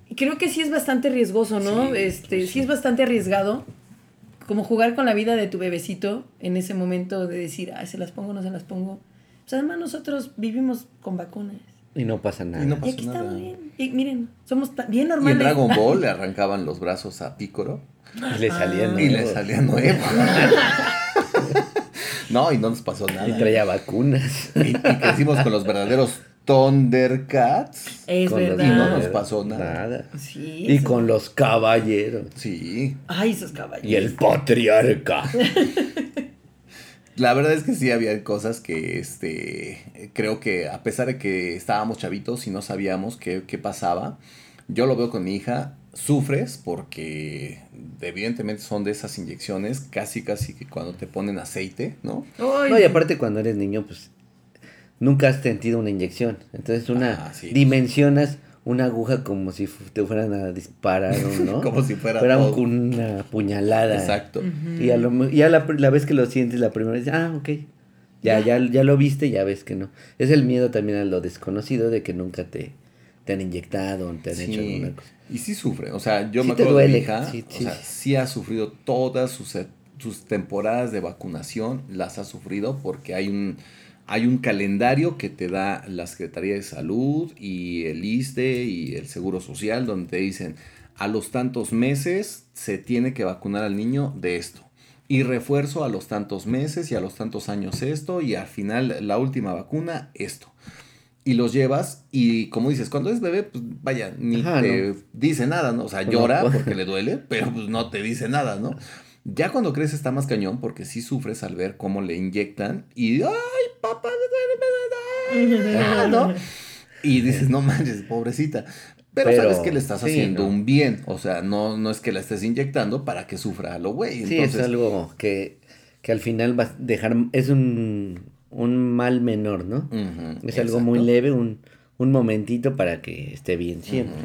Y creo que sí es bastante riesgoso, ¿no? Sí, este, sí es bastante arriesgado como jugar con la vida de tu bebecito en ese momento de decir, ay, se las pongo o no se las pongo. Pues además nosotros vivimos con vacunas. Y no pasa nada. Y no Y Pasó aquí nada. estamos bien. Y miren, somos bien Y en normales. Dragon Ball le arrancaban los brazos a Pícoro Y le salían y le nuevos. salía nuevo. no, y no nos pasó nada. Y traía vacunas. Y, y crecimos con los verdaderos Thundercats. Es Con los verdad. Y no nos pasó nada. Sí. Y con los caballeros. Sí. Ay, esos caballos. Y el patriarca. La verdad es que sí había cosas que este creo que a pesar de que estábamos chavitos y no sabíamos qué, qué pasaba, yo lo veo con mi hija, sufres porque evidentemente son de esas inyecciones casi casi que cuando te ponen aceite, ¿no? Ay, No, y aparte cuando eres niño, pues nunca has sentido una inyección. Entonces una Ah, sí. dimensionas una aguja como si te fueran a disparar, ¿no? Como si fuera todo. una puñalada. Exacto. Y a lo, ya la, la vez que lo sientes la primera vez, ah, ok. Ya, ya, ya lo viste, ya ves que no. Es el miedo también a lo desconocido de que nunca te, te han inyectado, te han hecho alguna cosa. Y sí sufre, o sea, yo Sí me te acuerdo de mi duele, hija, sí, o sí. sea, sí ha sufrido todas sus, e- sus temporadas de vacunación, las ha sufrido porque hay un, hay un calendario que te da la Secretaría de Salud y el ISTE y el Seguro Social donde te dicen, a los tantos meses se tiene que vacunar al niño de esto. Y refuerzo a los tantos meses y a los tantos años esto y al final la última vacuna esto y los llevas y como dices, cuando es bebé, pues vaya, ni Ajá, te no. dice nada, ¿no? O sea, llora porque le duele, pero pues no te dice nada, ¿no? Ya cuando creces está más cañón porque sí sufres al ver cómo le inyectan y ¡ay, papá! ¿no? Y dices, no manches, pobrecita. Pero, Pero, sabes que le estás sí, haciendo no. un bien. O sea, no, no es que la estés inyectando para que sufra a lo güey. Sí, es algo que, que al final va a dejar, es un, un mal menor, ¿no? Es algo exacto. muy leve, un, un momentito para que esté bien siempre.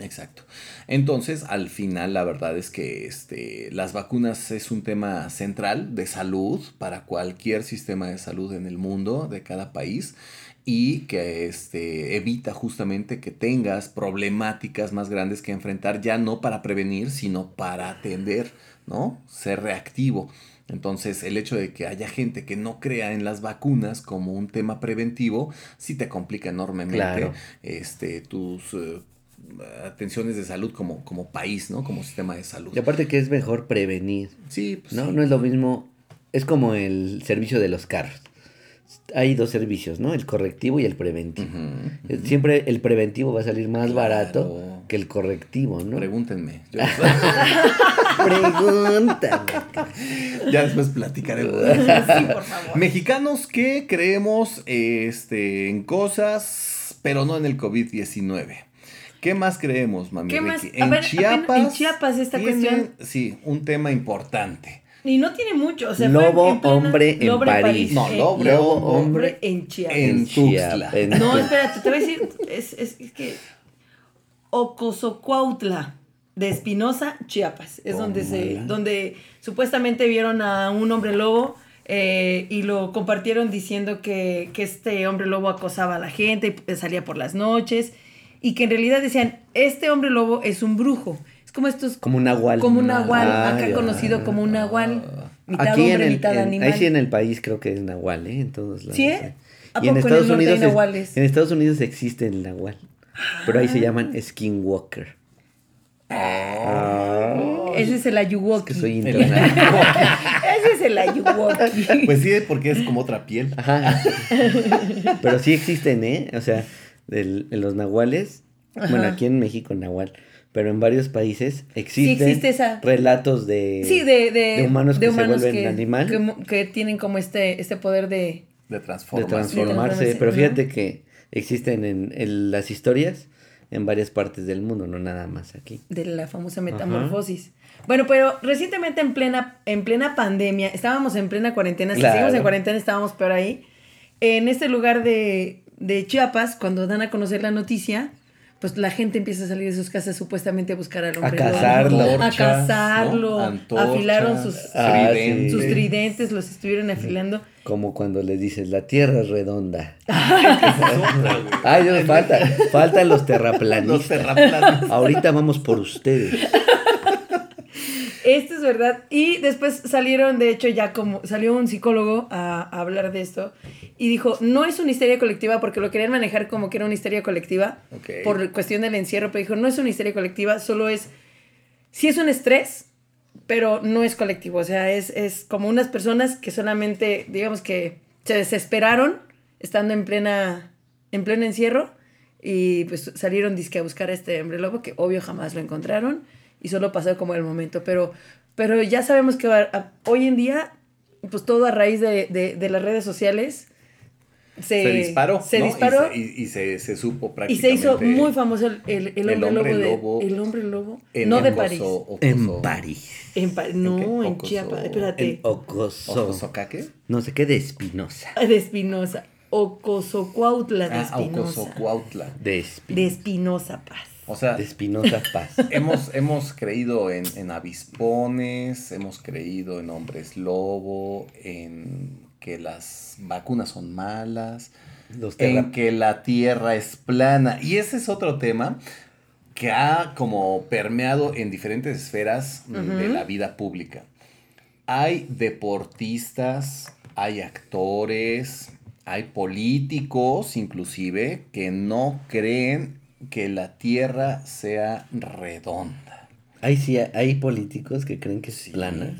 Exacto. Entonces, al final, la verdad es que este, las vacunas es un tema central de salud para cualquier sistema de salud en el mundo, de cada país, y que este, evita justamente que tengas problemáticas más grandes que enfrentar, ya no para prevenir, sino para atender, ¿no? Ser reactivo. Entonces, el hecho de que haya gente que no crea en las vacunas como un tema preventivo, sí te complica enormemente Claro. este, tus eh, atenciones de salud como, como país, ¿no? Como sistema de salud. Y aparte que es mejor prevenir, Sí, pues ¿no? sí. No es lo mismo es como el servicio de los carros. Hay dos servicios, ¿no? El correctivo y el preventivo. Siempre el preventivo va a salir más Claro. barato que el correctivo, ¿no? Pregúntenme. Yo- Pregúntame. ya después platicaremos. Sí, por favor. Mexicanos que creemos este, en cosas, pero no en el COVID-19. ¿Qué más creemos, mami? En ver, Chiapas. en Chiapas esta tienen, cuestión. Sí, un tema importante. Y no tiene mucho. O sea, fue Lobo, en plena- hombre en Lobo París. No, eh, lobo, Lobo, hombre en Chiapas. en Chiapas, Tuxtla. en- No, espérate, te voy a decir, es, es, es que Ocosocuautla de Espinosa, Chiapas, es donde se, donde supuestamente vieron a un hombre lobo eh, y lo compartieron diciendo que, que este hombre lobo acosaba a la gente, y salía por las noches y que en realidad decían, este hombre lobo es un brujo. Es como estos, Como un nahual. como un nahual, Ah, acá ya. conocido como un nahual, mitad Aquí en hombre, el, mitad en- animal. ahí sí en el país creo que es nahual, ¿eh? En todos lados. ¿Sí, eh? ¿A Y en poco en Estados Unidos es- en Estados Unidos existe el nahual. Pero ahí se llaman Ah. skinwalker. Ah, Ese es el ayuwoki. que soy El- internacional. Ese es el ayuwoki. Pues sí, porque es como otra piel. Ajá. Pero sí existen, ¿eh? O sea, del- en los nahuales, bueno, aquí en México nahual, pero en varios países existen existe esa- relatos de, Sí, de, de, de humanos de que humanos se vuelven que, animal, que tienen como este, este poder de... De transformarse. transformarse, Pero ¿no? fíjate que existen en, en las historias en varias partes del mundo, no nada más aquí. de la famosa metamorfosis. Bueno, pero recientemente en plena, en plena pandemia, estábamos en plena cuarentena, si seguimos en cuarentena estábamos peor ahí. En este lugar de, de Chiapas, cuando dan a conocer la noticia, pues la gente empieza a salir de sus casas supuestamente a buscar al hombre lobo. cazarlo. A cazarlo. ¿no? Antorchas, afilaron sus, Ah, tridentes. sus tridentes, los estuvieron afilando. Como cuando les dices, la tierra es redonda. Ay, Dios, falta, faltan los Los terraplanistas. terraplanistas. Ahorita vamos por ustedes. Esto es verdad. Y después salieron, de hecho, ya como salió un psicólogo a, a hablar de esto y dijo, no es una histeria colectiva porque lo querían manejar como que era una histeria colectiva por cuestión del encierro, pero dijo, no es una histeria colectiva, solo es, sí es un estrés, pero no es colectivo. O sea, es, es como unas personas que solamente, digamos que se desesperaron estando en plena, en pleno encierro y pues salieron disque a buscar a este hombre lobo que obvio jamás lo encontraron y solo pasó como el momento. Pero, pero ya sabemos que a- a- hoy en día, pues todo a raíz de, de- de las redes sociales se, Se disparó. Se disparó se- Y, y se, se supo y se prácticamente. hizo muy famoso el, el, el el hombre, hombre lobo, lobo de, el hombre lobo en no de París Ocoso- En París. en no en Chiapas En espérate Ocoso. ¿Ocosocaque? No sé qué de Espinosa. de Espinosa Ocosocuautla de Ah, Espinosa Ocosocuautla. De, Espi- de Espinosa Paz O sea, de Espinosa Paz. hemos, hemos creído en, en avispones, hemos creído en hombres lobo, en que las vacunas son malas, Los en que la tierra es plana. Y ese es otro tema que ha como permeado en diferentes esferas de la vida pública. Hay deportistas, hay actores, hay políticos inclusive que no creen que la tierra sea redonda. Ahí sí hay políticos que creen que es Sí. plana.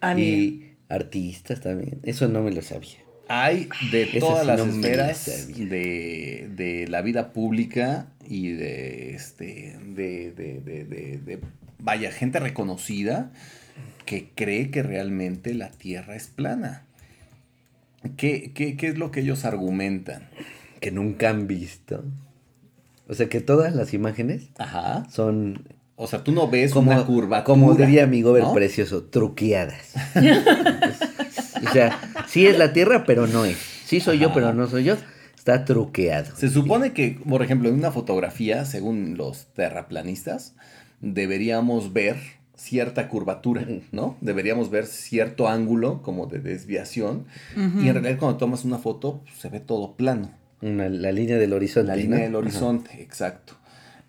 Ah, y artistas también. Eso no me lo sabía. Hay de todas sí las no esferas de, de la vida pública y de este de, de, de, de- de- vaya gente reconocida que cree que realmente la tierra es plana. ¿Qué, qué, qué es lo que ellos argumentan? Que nunca han visto. O sea que todas las imágenes Ajá. son O sea, tú no ves como, una curvatura. como diría mi gober ¿no? precioso, truqueadas. o sea, sí es la tierra, pero no es. Sí soy yo, pero no soy yo. Está truqueado. Se supone que, por ejemplo, en una fotografía, según los terraplanistas, deberíamos ver cierta curvatura, ¿no? Deberíamos ver cierto ángulo como de desviación. Y en realidad cuando tomas una foto pues, se ve todo plano. Una- la línea del horizonte. La línea ¿no? del horizonte, exacto.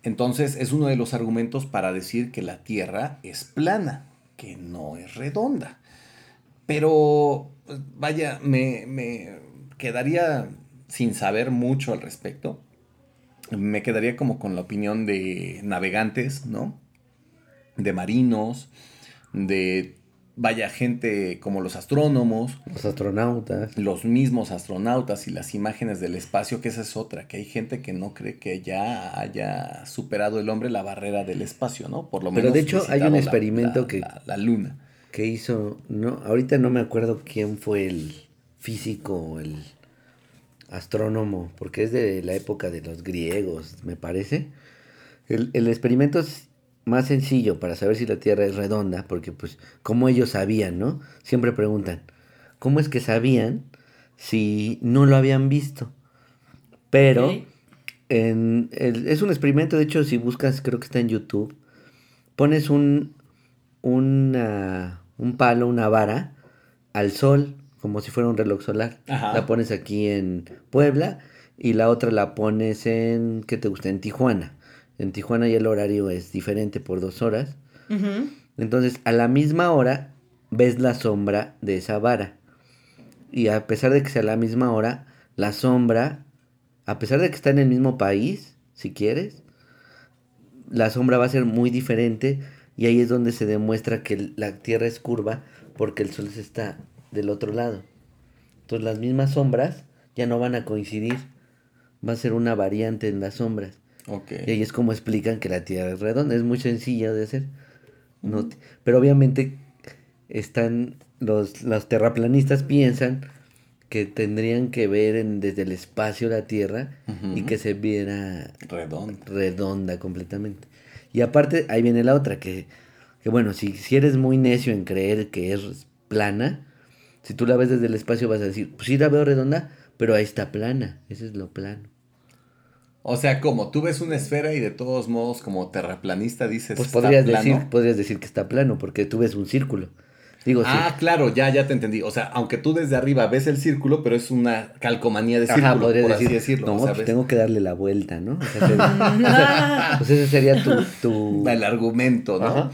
Entonces es uno de los argumentos para decir que la Tierra es plana, que no es redonda. Pero, pues, vaya, me, me quedaría sin saber mucho al respecto. Me quedaría como con la opinión de navegantes, ¿no? De marinos, de vaya gente como los astrónomos, Los astronautas. los mismos astronautas y las imágenes del espacio, que esa es otra, que hay gente que no cree que ya haya superado el hombre la barrera del espacio, ¿no? Por lo Pero menos. de hecho, hay un experimento la- que- La, la luna. que hizo, no, ahorita no me acuerdo quién fue el físico el astrónomo, porque es de la época de los griegos, me parece. El, el experimento más sencillo para saber si la Tierra es redonda, porque pues, como ellos sabían, ¿no? Siempre preguntan, ¿cómo es que sabían si no lo habían visto? Pero en el- es un experimento, de hecho, si buscas, creo que está en YouTube, pones un, una- un palo, una vara, al sol, como si fuera un reloj solar. Ajá. La pones aquí en Puebla y la otra la pones en, ¿qué te gusta? En Tijuana. En Tijuana ya el horario es diferente por dos horas. Entonces, a la misma hora ves la sombra de esa vara. Y a pesar de que sea la misma hora, la sombra, a pesar de que está en el mismo país, si quieres, la sombra va a ser muy diferente y ahí es donde se demuestra que la Tierra es curva porque el Sol está del otro lado. Entonces las mismas sombras ya no van a coincidir, va a ser una variante en las sombras. Y ahí es como explican que la Tierra es redonda. Es muy sencilla de hacer. No pero obviamente están los, los terraplanistas piensan que tendrían que ver en- desde el espacio la Tierra y que se viera Redondo. redonda completamente. Y aparte, ahí viene la otra, que, que bueno, si, si eres muy necio en creer que es plana, si tú la ves desde el espacio vas a decir, pues sí la veo redonda, pero ahí está plana, eso es lo plano. O sea, como tú ves una esfera y de todos modos, como terraplanista, dices. Pues ¿está podrías plano? decir, podrías decir que está plano, porque tú ves un círculo. Digo, Ah, sí. claro, ya, ya te entendí. O sea, aunque tú desde arriba ves el círculo, pero es una calcomanía de círculo, Ajá, podrías por decir, así decirlo. no, o sea, pues tengo que darle la vuelta, ¿no? O sea, sería- pues ese sería tu... tu... el argumento, ¿no? Ajá.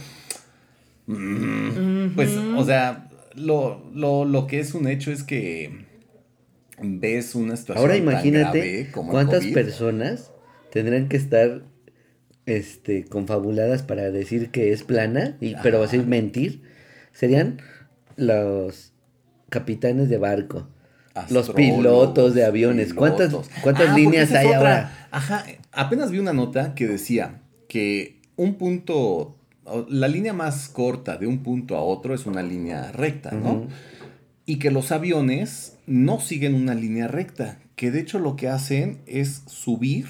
Mm, Pues, o sea, lo, lo, lo que es un hecho es que ves una situación Ahora tan imagínate grave como el cuántas COVID. personas tendrán que estar este confabuladas para decir que es plana, y, pero así mentir. Serían los capitanes de barco, los pilotos de aviones. ¿Cuántas, pilotos. cuántas Ah, líneas hay otra. ahora? Ajá, apenas vi una nota que decía que un punto, la línea más corta de un punto a otro es una línea recta, ¿no? Y que los aviones no siguen una línea recta, que de hecho lo que hacen es subir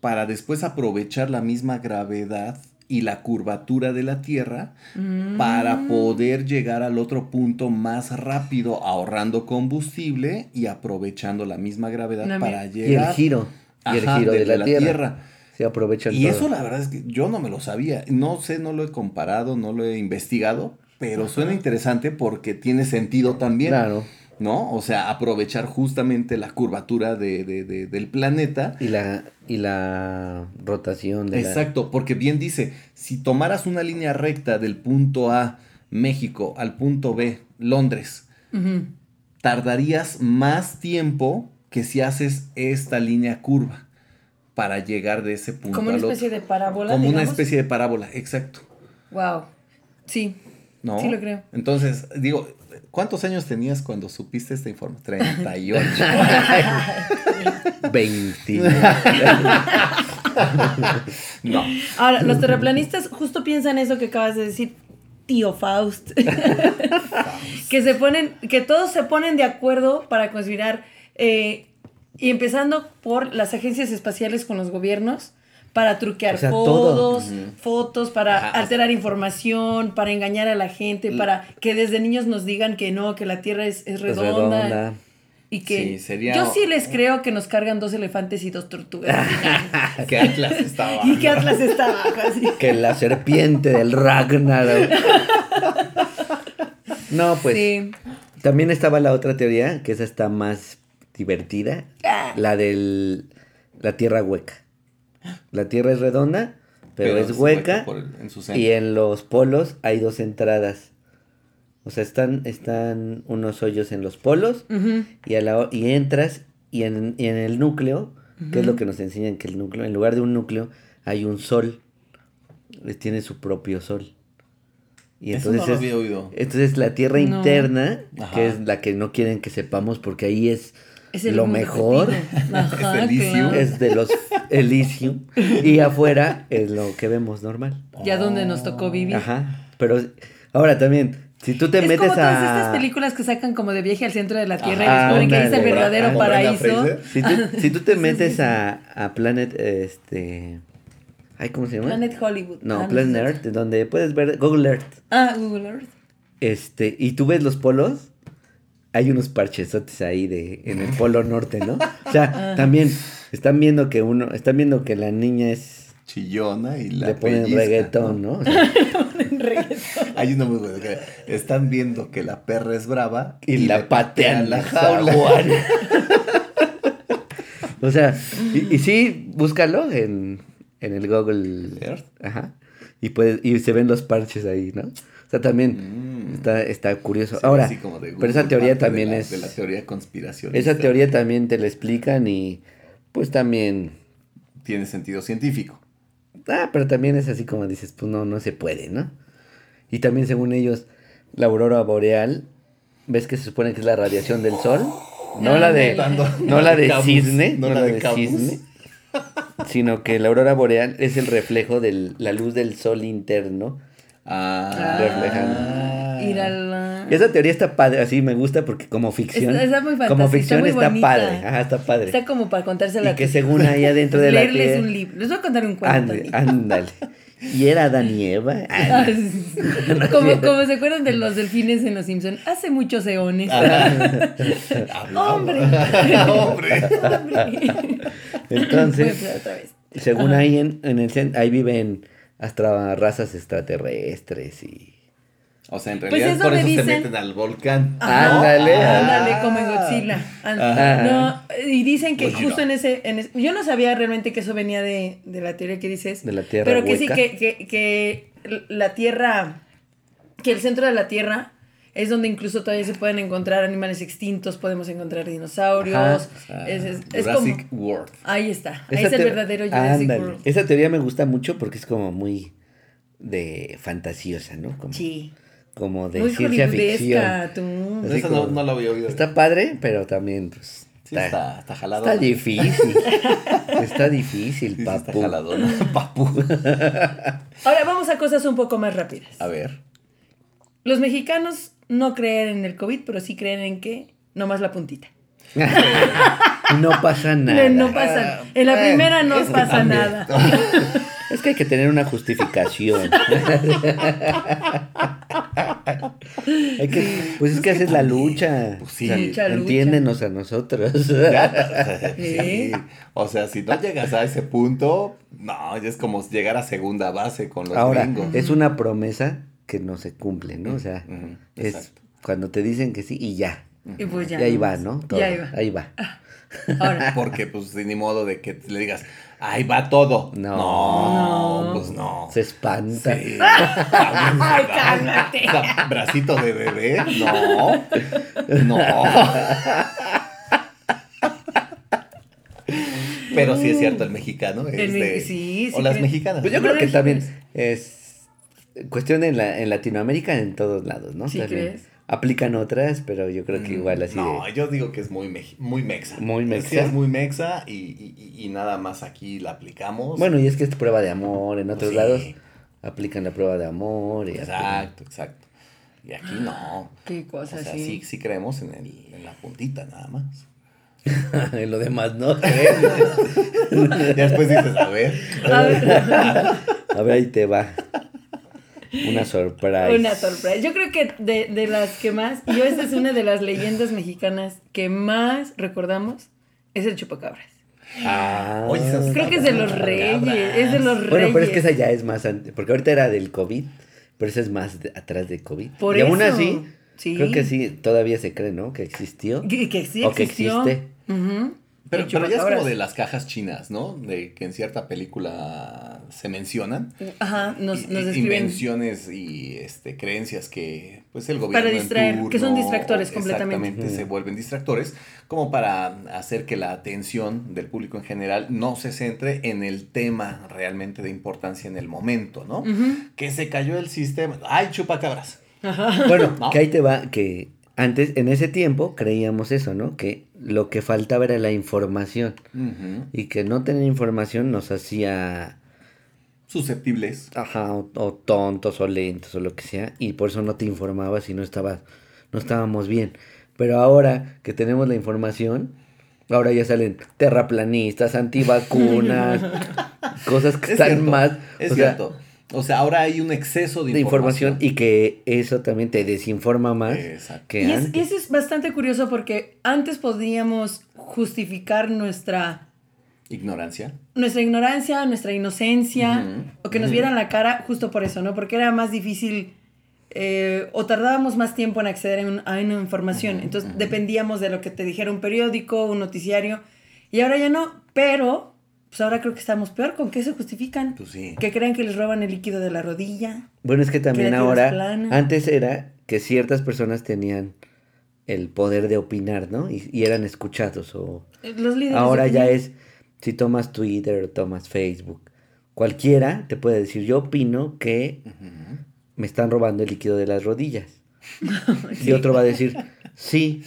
para después aprovechar la misma gravedad y la curvatura de la Tierra Mm. para poder llegar al otro punto más rápido, ahorrando combustible y aprovechando la misma gravedad No, para mira. Y el llegar. giro, y el giro de, la, tierra. Se aprovechan Y todo. eso la verdad es que yo no me lo sabía. No sé, no lo he comparado, no lo he investigado, pero suena interesante porque tiene sentido también. Claro. ¿No? O sea, aprovechar justamente la curvatura de- de- de- del planeta. Y la, y la rotación de la- Exacto, porque bien dice, si tomaras una línea recta del punto A, México, al punto B, Londres, tardarías más tiempo que si haces esta línea curva para llegar de ese punto Como una otro. especie de parábola. Como una especie de parábola, exacto. Wow. Sí. ¿No? Sí lo creo. Entonces, digo, ¿cuántos años tenías cuando supiste esta información? 38. 20. no. Ahora, los terraplanistas justo piensan eso que acabas de decir, tío Faust. que se ponen, que todos se ponen de acuerdo para considerar, eh, y empezando por las agencias espaciales con los gobiernos, para truquear O sea, todo. fotos, para Ajá. alterar información, para engañar a la gente, para que desde niños nos digan que no, que la Tierra es, es Es redonda. redonda. Y que Sí, sería- yo sí les creo que nos cargan dos elefantes y dos tortugas. ¿Qué Atlas estaba? y que Atlas está abajo así. Que la serpiente del Ragnarok. No, pues. Sí. También estaba la otra teoría, que esa está más divertida. Ah. La del. La tierra hueca. La tierra es redonda, pero, es hueca hueca. por el- en su centro. y en los polos hay dos entradas. O sea, están, están unos hoyos en los polos y, a la, y entras y en, y en el núcleo, que es lo que nos enseñan que el núcleo, en lugar de un núcleo hay un sol, eh, tiene su propio sol. Y Eso entonces no lo había oído. Entonces la tierra No. interna, Ajá. que es la que no quieren que sepamos porque ahí es, Es el lo mejor. Ajá, Es Elysium. claro. es de los Elysium, y afuera es lo que vemos normal. Ya donde nos tocó vivir. Ajá, pero ahora también, si tú te es metes como todas a... estas películas que sacan como de viaje al centro de la Tierra Ajá, y descubren que está el verdadero paraíso. Si tú, si tú te metes sí, sí. A, a Planet, este... Ay, ¿cómo se llama? Planet Hollywood. No, Ah, Planet. Earth, donde puedes ver Google Earth. Ah, Google Earth. Este, y tú ves los polos, hay unos parchesotes ahí de, en el polo norte, ¿no? O sea, también están viendo que uno, están viendo que la niña es, Chillona y la le ponen pellizca, reggaetón, ¿no? O sea, En reggaetón. Hay uno muy bueno que están viendo que la perra es brava y, la patean la la jaula. jaula. o sea, y, y sí, búscalo en, en el Google Earth. Ajá. Y, puedes, y se ven los parches ahí, ¿no? Sea, también Mm. está, está curioso. Ahora, así como de pero esa teoría de también la- es... De la teoría conspiración. Esa teoría también te la explican y pues también... Tiene sentido científico. Ah, pero también es así como dices, pues no, no se puede, ¿no? Y también según ellos, la aurora boreal, ¿ves que se supone que es la radiación del sol? No la de, no la de cisne, no la de cisne, sino que la aurora boreal es el reflejo de la luz del sol interno. Ah, Reflejan. Ir a la- Esa teoría está padre, así me gusta porque como ficción, Está- está muy como ficción está padre, ajá, está padre. Está como para contársela. y que según ahí adentro de la Leerles un libro. Les voy a contar un cuento. Ándale, ándale. Y era Adán y Eva. Ah, sí. como, como se acuerdan de los delfines en Los Simpson hace muchos eones. Hablaba. Hombre. Hombre. Entonces, según ahí en, en el ahí viven hasta razas extraterrestres y O sea, en Pues realidad eso por eso se meten al volcán. Ajá. Ándale. Ándale, Ah. como en Godzilla. No, y dicen que Godzilla. justo en ese, en ese- Yo no sabía realmente que eso venía de, de la teoría que dices. de la Tierra Pero que sí, que, que, que la Tierra. Que el centro de la Tierra es donde incluso todavía se pueden encontrar animales extintos, podemos encontrar dinosaurios. Ajá. Ah, es, es- es como. Jurassic World. Ahí está. Ahí es el verdadero Jurassic Ándale. World. Esa teoría me gusta mucho porque es como muy de fantasiosa, ¿no? Como, Sí. como de Muy ciencia ficción. tú. Así Eso no, como- no lo había oído. Está padre, pero también pues Sí, está, está jalado. está difícil. está difícil, Sí, sí, está papu. jaladona, papu. Ahora vamos a cosas un poco más rápidas. A ver. Los mexicanos no creen en el COVID, pero sí creen en que nomás la puntita. no pasa nada. No pasa. En la Bueno, primera no es que pasa también. nada. Es que hay que tener una justificación. hay que, pues es que haces la lucha. Pues sí. O sea, lucha. entiéndenos a nosotros. Sí. O sea, si no llegas a ese punto, no, ya es como llegar a segunda base con los Ahora, gringos. es una promesa que no se cumple, ¿no? O sea, es exacto. cuando te dicen que sí y ya. Y pues ya. Y ahí va. ¿no? Y Todo, ahí va. Ahí va. Ahora, Porque, pues, ni modo de que le digas, ahí va todo. No. No, No. pues no. Se espanta. Sí. Ay, cálmate. Bracito de bebé, no. No. Pero sí es cierto, el mexicano es El me- de- sí, sí O las mexicanas. Pues yo creo que también es cuestión en, la, en Latinoamérica en todos lados, ¿no? ¿Sí También crees? Aplican otras, pero yo creo que igual así No, de... yo digo que es muy, mex- muy mexa. Muy Sí, mexa. es muy mexa y, y- y- nada más aquí la aplicamos. Bueno, y es que es prueba de amor, en otros Sí. lados aplican la prueba de amor. Y Exacto, exacto. Y aquí no. qué O cosa sea, sí. sí, sí creemos en, el, en la puntita nada más. en lo demás no. Ya después dices, a ver. A ver, A ver, ahí te va. Una sorpresa. una sorpresa. Yo creo que de, de las que más, y yo esta es una de las leyendas mexicanas que más recordamos, es el chupacabras. Ah. Oye, Creo que es de los reyes, es de los reyes. Bueno, pero es que esa ya es más antes, porque ahorita era del COVID, pero esa es más de- atrás de COVID. Por y aún así, sí. creo que sí, todavía se cree, ¿no? Que existió. Que, que sí O que existió. existe. Ujú. Pero, pero ya es como de las cajas chinas, ¿no? De que en cierta película se mencionan. Ajá, nos, Y- nos describen. Invenciones y este, creencias que pues el gobierno Para en distraer, que son distractores completamente. Exactamente, se vuelven distractores como para hacer que la atención del público en general no se centre en el tema realmente de importancia en el momento, ¿no? Que se cayó el sistema. ¡Ay, chupacabras! Ajá. Bueno, ¿No? que ahí te va, que antes, en ese tiempo, creíamos eso, ¿no? Que lo que faltaba era la información. Y que no tener información nos hacía, Susceptibles. ajá, o, o tontos o lentos o lo que sea. Y por eso no te informabas y no estabas, no estábamos bien. Pero ahora que tenemos la información, ahora ya salen terraplanistas, antivacunas, cosas que Es están cierto, más... Es o sea, cierto. O sea, ahora hay un exceso de de información. información y que eso también te desinforma más Exacto. que Y es- antes. eso es bastante curioso porque antes podíamos justificar nuestra, Ignorancia. nuestra ignorancia, nuestra inocencia, o que nos vieran la cara justo por eso, ¿no? Porque era más difícil eh, o tardábamos más tiempo en acceder a, un- a una información. Entonces dependíamos de lo que te dijera un periódico, un noticiario, y ahora ya no, pero pues ahora creo que estamos peor. ¿Con qué se justifican? Pues sí. Que crean que les roban el líquido de la rodilla. Bueno, es que también ahora, antes era que ciertas personas tenían el poder de opinar, ¿no? Y, y eran escuchados. O Eh, Los líderes de ahora ya es, si tomas Twitter o tomas Facebook, cualquiera te puede decir, yo opino que me están robando el líquido de las rodillas. Sí. Y otro va a decir, sí,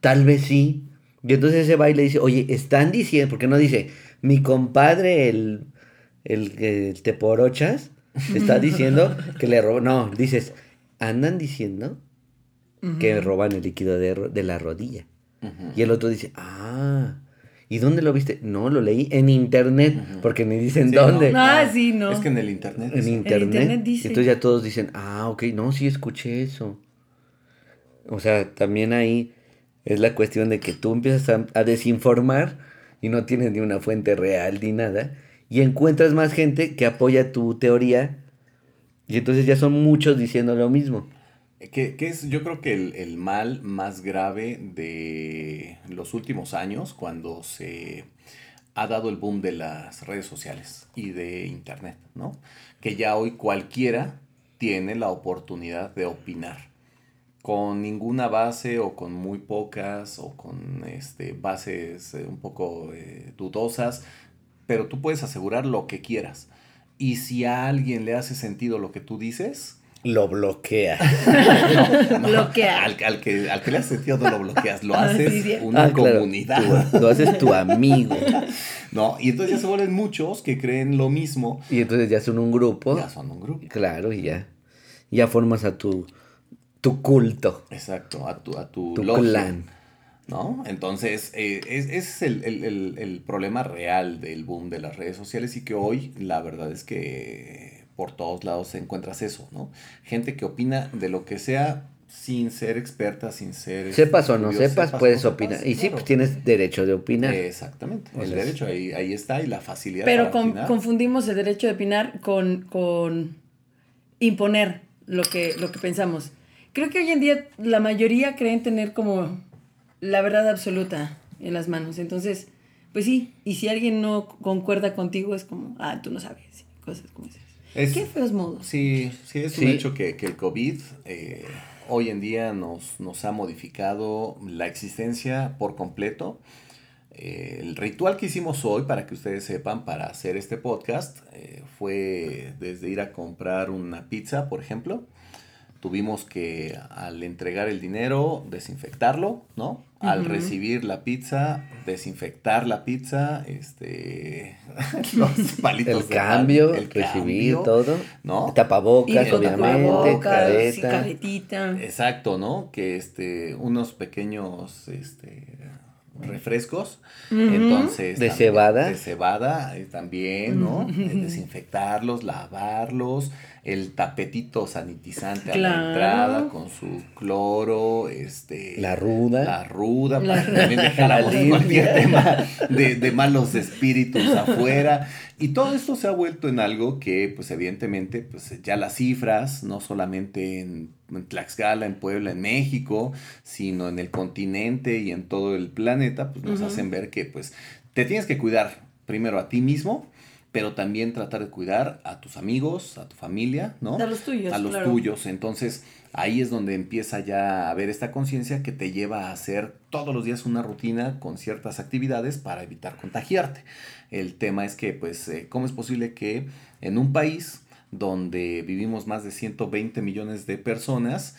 tal vez sí. Y entonces ese va y le dice, oye, están diciendo, porque no dice, mi compadre, el, el, el Teporochas, está diciendo que le robó. No, dices, andan diciendo que roban el líquido de, de la rodilla. Y el otro dice, ah, ¿y dónde lo viste? No, lo leí en internet, porque me dicen Sí, dónde. no, Ah, sí, no. Es que en el internet. En internet. internet dice. Entonces ya todos dicen, ah, ok, no, sí escuché eso. O sea, también ahí es la cuestión de que tú empiezas a, a desinformar y no tienes ni una fuente real ni nada. Y encuentras más gente que apoya tu teoría. Y entonces ya son muchos diciendo lo mismo. Que, que es, yo creo que el, el mal más grave de los últimos años, cuando se ha dado el boom de las redes sociales y de internet, ¿no? Que ya hoy cualquiera tiene la oportunidad de opinar con ninguna base o con muy pocas o con este, bases eh, un poco eh, dudosas, pero tú puedes asegurar lo que quieras. Y si a alguien le hace sentido lo que tú dices, Lo bloquea. no, no, Bloquear. Al, al que, al que le hace sentido no lo bloqueas, lo Ah, haces una Ah, claro, comunidad. tú- lo haces tu amigo. ¿No? Y entonces ya se vuelven muchos que creen lo mismo. Y entonces ya son un grupo. Ya son un grupo. Claro, y ya. Ya formas a tu, tu culto, Exacto, a tu, a tu, tu logia, clan. ¿No? Entonces, eh, es- ese es el, el- el- el problema real del boom de las redes sociales y que hoy la verdad es que por todos lados encuentras eso, ¿no? Gente que opina de lo que sea sin ser experta, sin ser... Sepas o no sepas, sepas puedes no sepas, opinar. Y sí, claro. pues tienes derecho de opinar. Exactamente, O el sea, derecho ahí, ahí está y la facilidad Pero para con- opinar. confundimos el derecho de opinar con, con imponer lo que, lo que pensamos. Creo que hoy en día la mayoría creen tener como la verdad absoluta en las manos. Entonces, pues sí, y si alguien no concuerda contigo es como, ah, tú no sabes, cosas como esas. Es- Qué feos modos. Sí, sí, es Sí. un hecho que, que el COVID eh, hoy en día nos, nos ha modificado la existencia por completo. Eh, el ritual que hicimos hoy, para que ustedes sepan, para hacer este podcast, eh, fue desde ir a comprar una pizza, por ejemplo. Tuvimos que, al entregar el dinero, desinfectarlo, ¿no? Al recibir la pizza, desinfectar la pizza, este... los palitos El de cambio, pan, el recibir cambio, todo. ¿no? Tapabocas, con obviamente, tapabocas, careta. caretita. Exacto, ¿no? Que este, unos pequeños este, refrescos. Entonces. De también- cebada. De cebada eh, también, ¿no? Eh, Desinfectarlos, lavarlos, el tapetito sanitizante a Claro. la entrada con su cloro, este. La ruda. La ruda, La para que también dejáramos cualquier tema de, de malos espíritus afuera. Y todo esto se ha vuelto en algo que, pues evidentemente, pues ya las cifras, no solamente en, en Tlaxcala, en Puebla, en México, sino en el continente y en todo el planeta, pues nos hacen ver que, pues, te tienes que cuidar primero a ti mismo, pero también tratar de cuidar a tus amigos, a tu familia, ¿no? A los tuyos, A los claro. tuyos. Entonces, ahí es donde empieza ya a haber esta conciencia que te lleva a hacer todos los días una rutina con ciertas actividades para evitar contagiarte. El tema es que, pues, eh, ¿cómo es posible que en un país donde vivimos más de 120 millones de personas,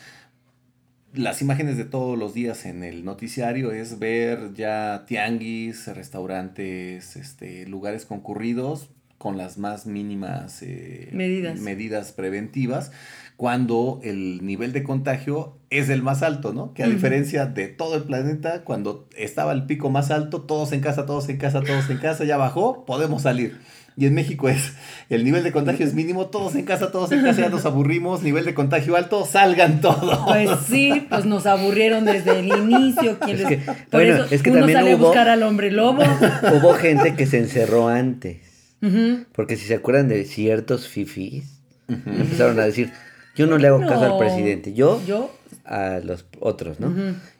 las imágenes de todos los días en el noticiario es ver ya tianguis, restaurantes, este, lugares concurridos con las más mínimas eh, Medidas. medidas preventivas, cuando el nivel de contagio es el más alto, ¿no? Que a diferencia de todo el planeta, cuando estaba el pico más alto, todos en casa, todos en casa, todos en casa, ya bajó, podemos salir. Y en México es, el nivel de contagio es mínimo, todos en casa, todos en casa, ya nos aburrimos, nivel de contagio alto, salgan todos. Pues sí, pues nos aburrieron desde el inicio. ¿quién Es que, Por bueno, eso es que uno también sale a hubo- buscar al hombre lobo. Hubo gente que se encerró antes. Ujú. Porque si se acuerdan de ciertos fifís, empezaron a decir, yo no le hago caso al presidente, yo, Yo. a los otros, ¿no?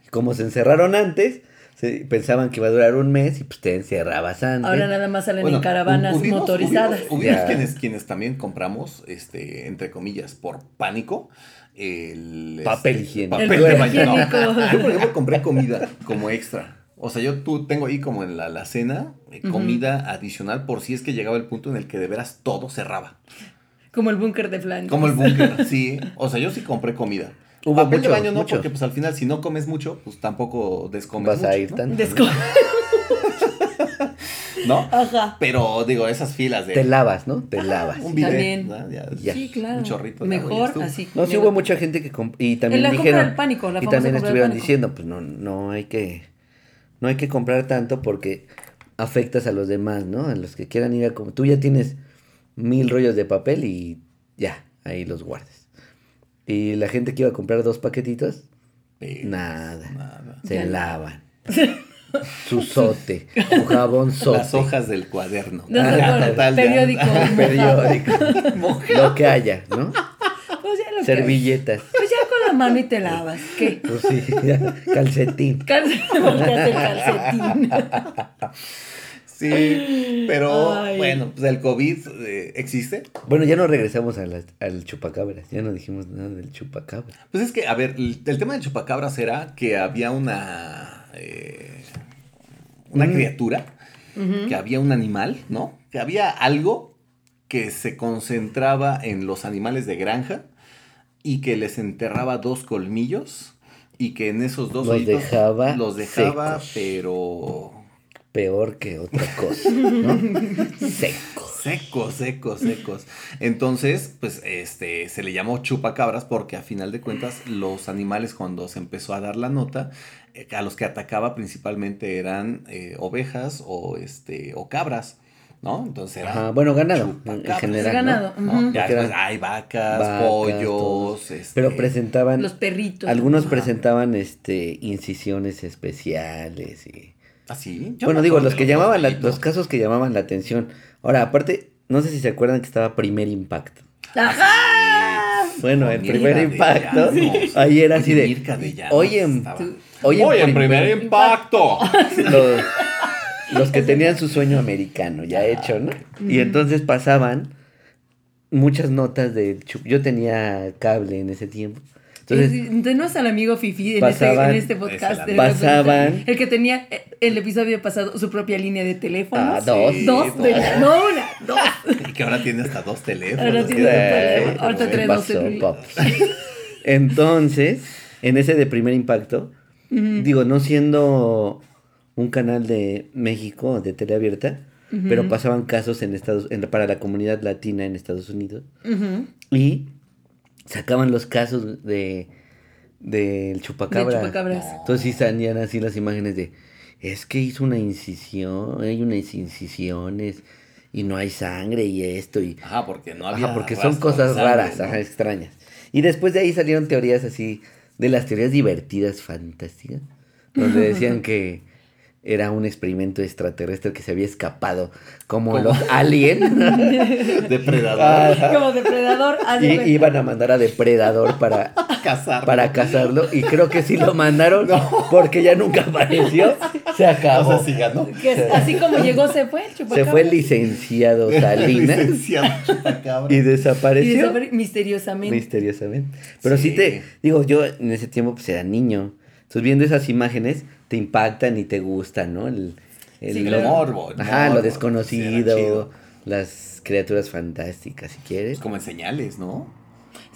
Y como se encerraron antes, se- pensaban que iba a durar un mes y pues te encerrabas antes. Ahora nada más salen Bueno, en caravanas hubimos- motorizadas. hubimos- quienes, quienes también compramos, este, entre comillas, por pánico, el... Papel este, higiénico. Papel El de higiénico. Yo, por ejemplo, compré comida como extra. O sea, yo tú tengo ahí como en la, la cena eh, comida adicional por si es que llegaba el punto en el que de veras todo cerraba. Como el búnker de Flanders. Como el búnker, sí. O sea, yo sí compré comida. Hubo Papel mucho, de baño no, mucho. porque pues al final si no comes mucho, pues tampoco descomes Vas mucho, a ir ¿no? tan... Desco- ¿No? Ajá. Pero digo, esas filas de... Te lavas, ¿no? Te lavas. Un bidet, También. ¿no? Ya, Ya. Sí, claro. Un chorrito de Mejor así. No, sí hubo mucha gente que... Y también la compra dijeron... del pánico, la y también estuvieron diciendo, pues no, no hay que... No hay que comprar tanto porque afectas a los demás, ¿no? A los que quieran ir a... com- Tú ya tienes mil rollos de papel y ya, ahí los guardas. Y la gente que iba a comprar dos paquetitos, nada. nada. Se Ya. lavan. Su sote, su jabón sote. Las hojas del cuaderno. No, Ah, no, no, total, ya. periódico. Periódico. lo que haya, ¿no? Pues ya lo que- Servilletas. Pues ya con la mano y te lavas. ¿Qué? Pues sí, ya, calcetín. Calcetín. Sí, pero Ay. bueno, pues el COVID eh, existe. Bueno, ya no regresamos a la- al chupacabras. Ya no dijimos nada del chupacabras. Pues es que, a ver, el, el tema del chupacabras era que había una. eh, una Mm. criatura, que había un animal, ¿no? Que había algo que se concentraba en los animales de granja y que les enterraba dos colmillos y que en esos dos Los dejaba los dejaba, secos. pero Peor que otra cosa, ¿no? Seco. Secos, secos, secos. Entonces, pues, este, se le llamó chupacabras porque a final de cuentas los animales cuando se empezó a dar la nota, eh, a los que atacaba principalmente eran eh, ovejas o, este, o cabras, ¿no? Entonces era Ajá, bueno, ganado en general. Ganado. ¿no? ¿no? Ujú. Ya después eran hay vacas, vacas, pollos, este, Pero presentaban, Los perritos. algunos Ajá. presentaban este incisiones especiales y... ¿Así? Yo bueno, digo, los que llamaban, la- los casos que llamaban la atención. Ahora, aparte, no sé si se acuerdan que estaba Primer Impacto. ¡Ajá! Bueno, el primer de impacto, Llanos. ahí era así de, Mirka de Llanos oye, en- estaba. oye, en Oye, en primer- primer impacto. los, los que tenían su sueño americano ya hecho, ¿no? Y entonces pasaban muchas notas chup. Yo tenía cable en ese tiempo. Entonces, Tenemos al amigo Fifi en, este, pasaban- en este podcast. Es el Pasaban- El que tenía eh, el episodio pasado su propia línea de teléfono. Ah, dos. Dos, de- no una, dos. Y que ahora tiene hasta dos teléfonos. Ahora tiene eh, teléfonos. Ahorita ¿qué trae dos paps? Entonces, en ese de primer impacto, digo, no siendo un canal de México, de teleabierta, pero pasaban casos en Estados, en- para la comunidad latina en Estados Unidos. Y sacaban los casos de del chupacabra. De chupacabras. Entonces sí salían así las imágenes de es que hizo una incisión, hay unas incisiones y no hay sangre y esto y Ajá, porque no había. ajá, porque son cosas sangre, raras, ¿no? ajá, extrañas. Y después de ahí salieron teorías así de las teorías divertidas, fantásticas, donde decían que era un experimento extraterrestre que se había escapado, como los alien. Depredador. Ah, Como depredador. y iban a mandar a Depredador para, Cazar. para cazarlo. Y creo que sí lo mandaron porque ya nunca apareció. Se acabó. O sea, sí ganó. Que así como llegó, se fue el Se fue el licenciado Salinas Licenciado chupacabra. y Y desapareció. desapare- misteriosamente. Misteriosamente. Pero sí. Sí. te, digo, yo en ese tiempo pues era niño. Entonces viendo esas imágenes te impactan y te gustan, ¿no? El, el- Sí, El claro. morbo. el Ajá, morbo. lo desconocido, las criaturas fantásticas, si quieres. Es como en señales, ¿no?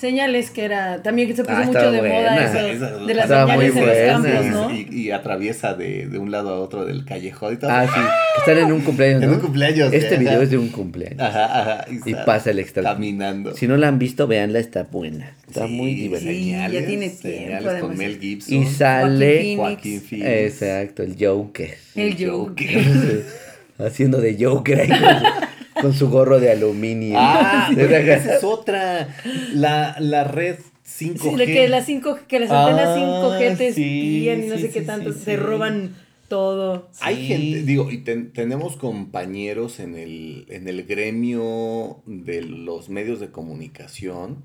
Señales que era. También que se puso Ah, mucho de moda buena. eso. Esa- de las estaba muy señales en los buena. campos, y, ¿no? y- y atraviesa de, de un lado a otro del callejón y todo. Ah, sí, están en un cumpleaños, En un cumpleaños, Este ajá. video es de un cumpleaños. Ajá, ajá. Y pasa el extra. Caminando. Si no la han visto, véanla, está buena. Está Sí, muy divertida. Sí, ya tiene tiempo, además. con Mel Gibson. Y sale. Phoenix. Joaquín Phoenix. Exacto, el Joker. El El Joker. Haciendo de Joker ahí con su, gorro de aluminio. Ah, es otra. La, la red 5G. Sí, lo que las cinco, que las antenas Ah, 5G te sí, espían y no sí, sé qué sí, tanto, sí. roban todo. Hay Sí. gente, digo, y ten- tenemos compañeros en el, en el gremio de los medios de comunicación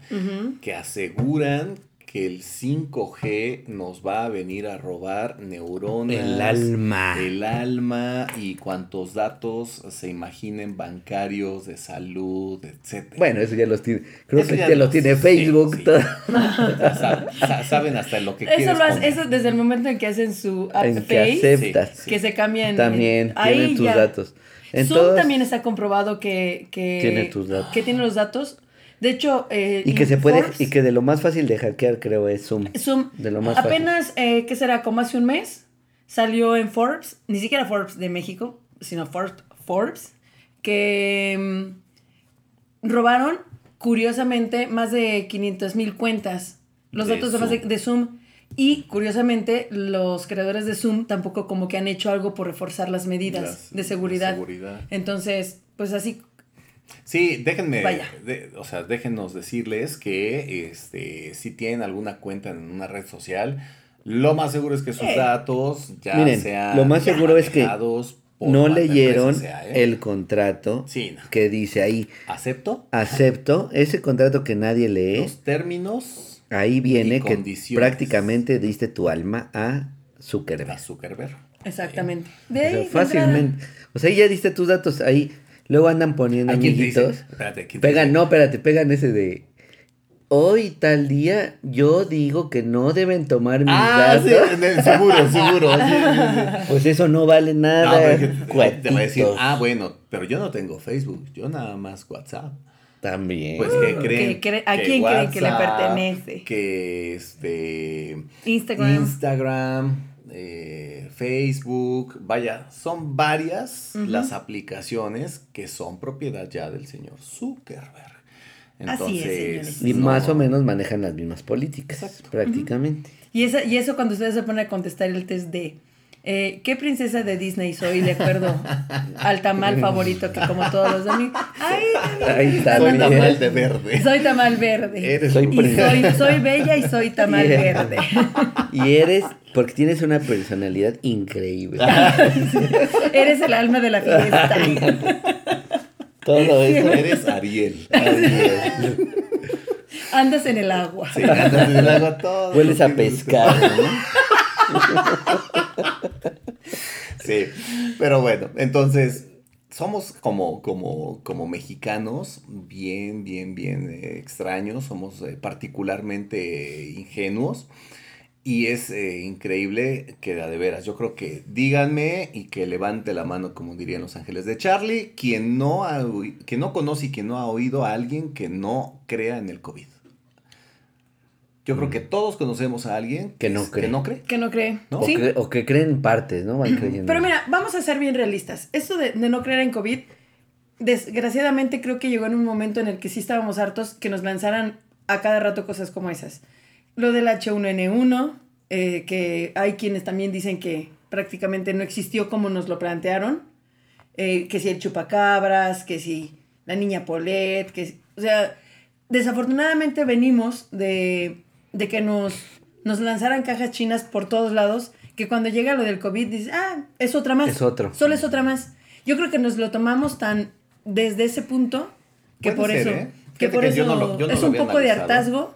que aseguran que el 5G nos va a venir a robar neuronas, El alma. el alma y cuantos datos se imaginen bancarios, de salud, etcétera. Bueno, eso ya los tiene. Creo Eso que ya ya, los lo- tiene sí, Facebook. sí. todo. Ya sab- sa- saben hasta lo que Eso quieres lo hace, eso desde el momento en que hacen su app En que Face, aceptas. Sí, sí. que se cambian. También ahí tienen tus ya. datos. En Zoom todos- también está comprobado que, que Tiene tus datos. Que tiene los datos. De hecho, eh, Y que se puede, Forbes- y que de lo más fácil de hackear creo es Zoom. Zoom, De lo más fácil. apenas, eh, ¿qué será? Como hace un mes, salió en Forbes, ni siquiera Forbes de México, sino Forbes, Forbes que mm, robaron, curiosamente, más de 500 mil cuentas. Los De datos de, de, Zoom. de Zoom. Y, curiosamente, los creadores de Zoom tampoco como que han hecho algo por reforzar las medidas Las- de seguridad. seguridad. Entonces, pues así, Sí, déjenme, Vaya. de- o sea, déjenos decirles que este, si tienen alguna cuenta en una red social, lo más seguro es que sus Eh. datos ya Miren, sean lo más seguro es que No leyeron sea, ¿eh? el contrato Sí, no. que dice ahí, ¿Acepto? acepto, ese contrato que nadie lee, Los términos ahí viene que prácticamente diste tu alma a Zuckerberg. Zuckerberg. exactamente. De O sea, fácilmente. O sea, ya diste tus datos ahí. Luego andan poniendo amiguitos. Espérate, ¿quién te Pegan, dice? no, espérate, pegan ese de. Hoy tal día yo digo que no deben tomar mis Ah, sí, datos. en el- seguro, seguro. sí, sí, sí. Pues eso no vale No, nada. es que te voy a decir, ah, bueno, pero yo no tengo Facebook, yo nada más WhatsApp. También. Pues que creen. ¿Qué cree- a quién creen que le WhatsApp, pertenece? Que este. Instagram. Instagram, eh, Facebook, vaya, son varias las aplicaciones que son propiedad ya del señor Zuckerberg. Así es, Entonces, señores. y no- más o menos manejan las mismas políticas. Exacto. Prácticamente. Y, esa, y eso cuando ustedes se ponen a contestar el test de eh, ¿qué princesa de Disney soy de acuerdo al tamal favorito que como todos los domingos? ¡Ay! Soy tamal de verde. Soy tamal verde. Eres Soy soy, soy bella y soy tamal verde. Y eres, porque tienes una personalidad increíble. Eres el alma de la fiesta. Todo eso. Eres Ariel. Ariel. Andas en el agua. Sí, andas en el agua todo. Hueles a pescado, ¿no? Sí, pero bueno, entonces somos como, como, como mexicanos bien, bien, bien eh, extraños, somos eh, particularmente ingenuos y es eh, increíble que de veras, yo creo que díganme y que levante la mano como dirían los ángeles de Charlie, quien no, ha, no conoce y que no ha oído a alguien que no crea en el COVID. Yo creo que todos conocemos a alguien Mm. Que no cree. Que no cree. Que no cree. ¿No? O, que, o que creen partes, ¿no? Van creyendo. Pero mira, vamos a ser bien realistas. Esto de, de no creer en COVID, desgraciadamente creo que llegó en un momento en el que sí estábamos hartos que nos lanzaran a cada rato cosas como esas. Lo del H1N1, eh, que hay quienes también dicen que prácticamente no existió como nos lo plantearon. Eh, que si el chupacabras, que si la niña Polet, que si- o sea, desafortunadamente venimos de, de que nos, nos lanzaran cajas chinas por todos lados, que cuando llega lo del COVID dices, ah, es otra más. Es otro. Solo es otra más. Yo creo que nos lo tomamos tan desde ese punto que Puede por ser, eso, ¿eh? que por que eso yo no lo- yo no es lo un poco de hartazgo.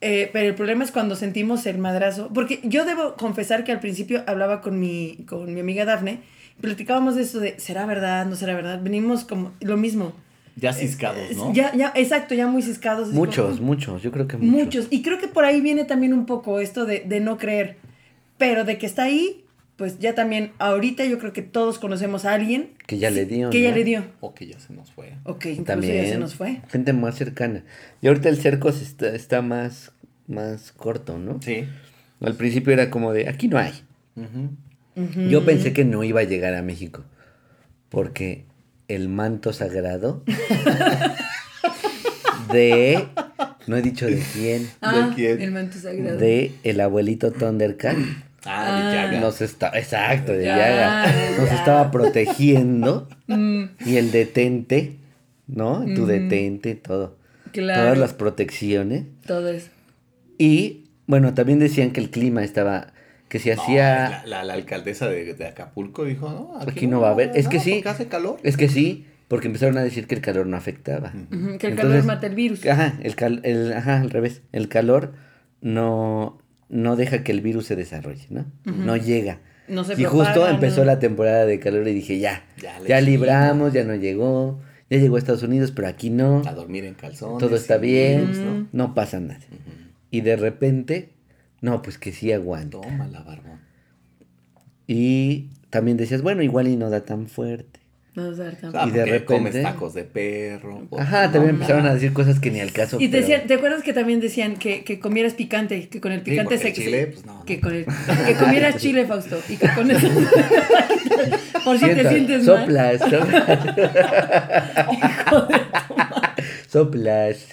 Eh, pero el problema es cuando sentimos el madrazo. Porque yo debo confesar que al principio hablaba con mi, con mi amiga Dafne. Platicábamos de eso de, ¿será verdad? ¿No será verdad? Venimos como lo mismo. Ya ciscados, ¿no? Ya, ya, exacto, ya muy ciscados. Muchos, como- muchos, yo creo que muchos. Muchos. Y creo que por ahí viene también un poco esto de, de no creer. Pero de que está ahí, pues ya también, ahorita yo creo que todos conocemos a alguien. Que ya le dio, Que ya le dio. O que ya se nos fue. Ok, incluso También. ya se nos fue. Gente más cercana. Y ahorita el cerco se está, está más, más corto, ¿no? Sí. Al principio era como de, aquí no hay. Yo pensé que no iba a llegar a México. Porque el manto sagrado de... No he dicho de quién. Ah, quién? el manto sagrado. De el abuelito Thundercat. Ah, de. Yaga. Nos está, exacto, de Ya, Yaga. Nos ya. estaba protegiendo. Mm, Y el detente, ¿no? Tu Ujú. detente, todo. claro. Todas las protecciones. Todo eso. Y bueno, también decían que el clima estaba, que se No, hacía, la, la- la alcaldesa de, de Acapulco dijo, no, Aquí no va a haber. Es que sí. hace calor. es que sí, porque empezaron a decir que el calor no afectaba. Que el Entonces- calor mata el virus. Ajá, el cal- el- ajá, al revés. El calor no, no deja que el virus se desarrolle, ¿no? No llega. No se y justo empezó ¿no? la temporada de calor y dije, ya, Ya libramos, ya no llegó, ya llegó a Estados Unidos, pero aquí no, A dormir en calzones. todo está bien, virus, ¿no? no pasa nada. Y de repente, no, pues que sí aguanta. Toma la barbón. Y también decías, bueno, igual y no da tan fuerte. No. Ah, Y de repente- comes tacos de perro. Ajá, también empezaron a decir cosas que ni al caso. Y te, pero- decían, ¿te acuerdas que también decían que, que comieras picante? Que con el Sí, picante el se- chile, pues, no, no. Que, con el, que comieras chile, Fausto. Y que con eso. Por si te sientes mal. soplas, soplas. soplas.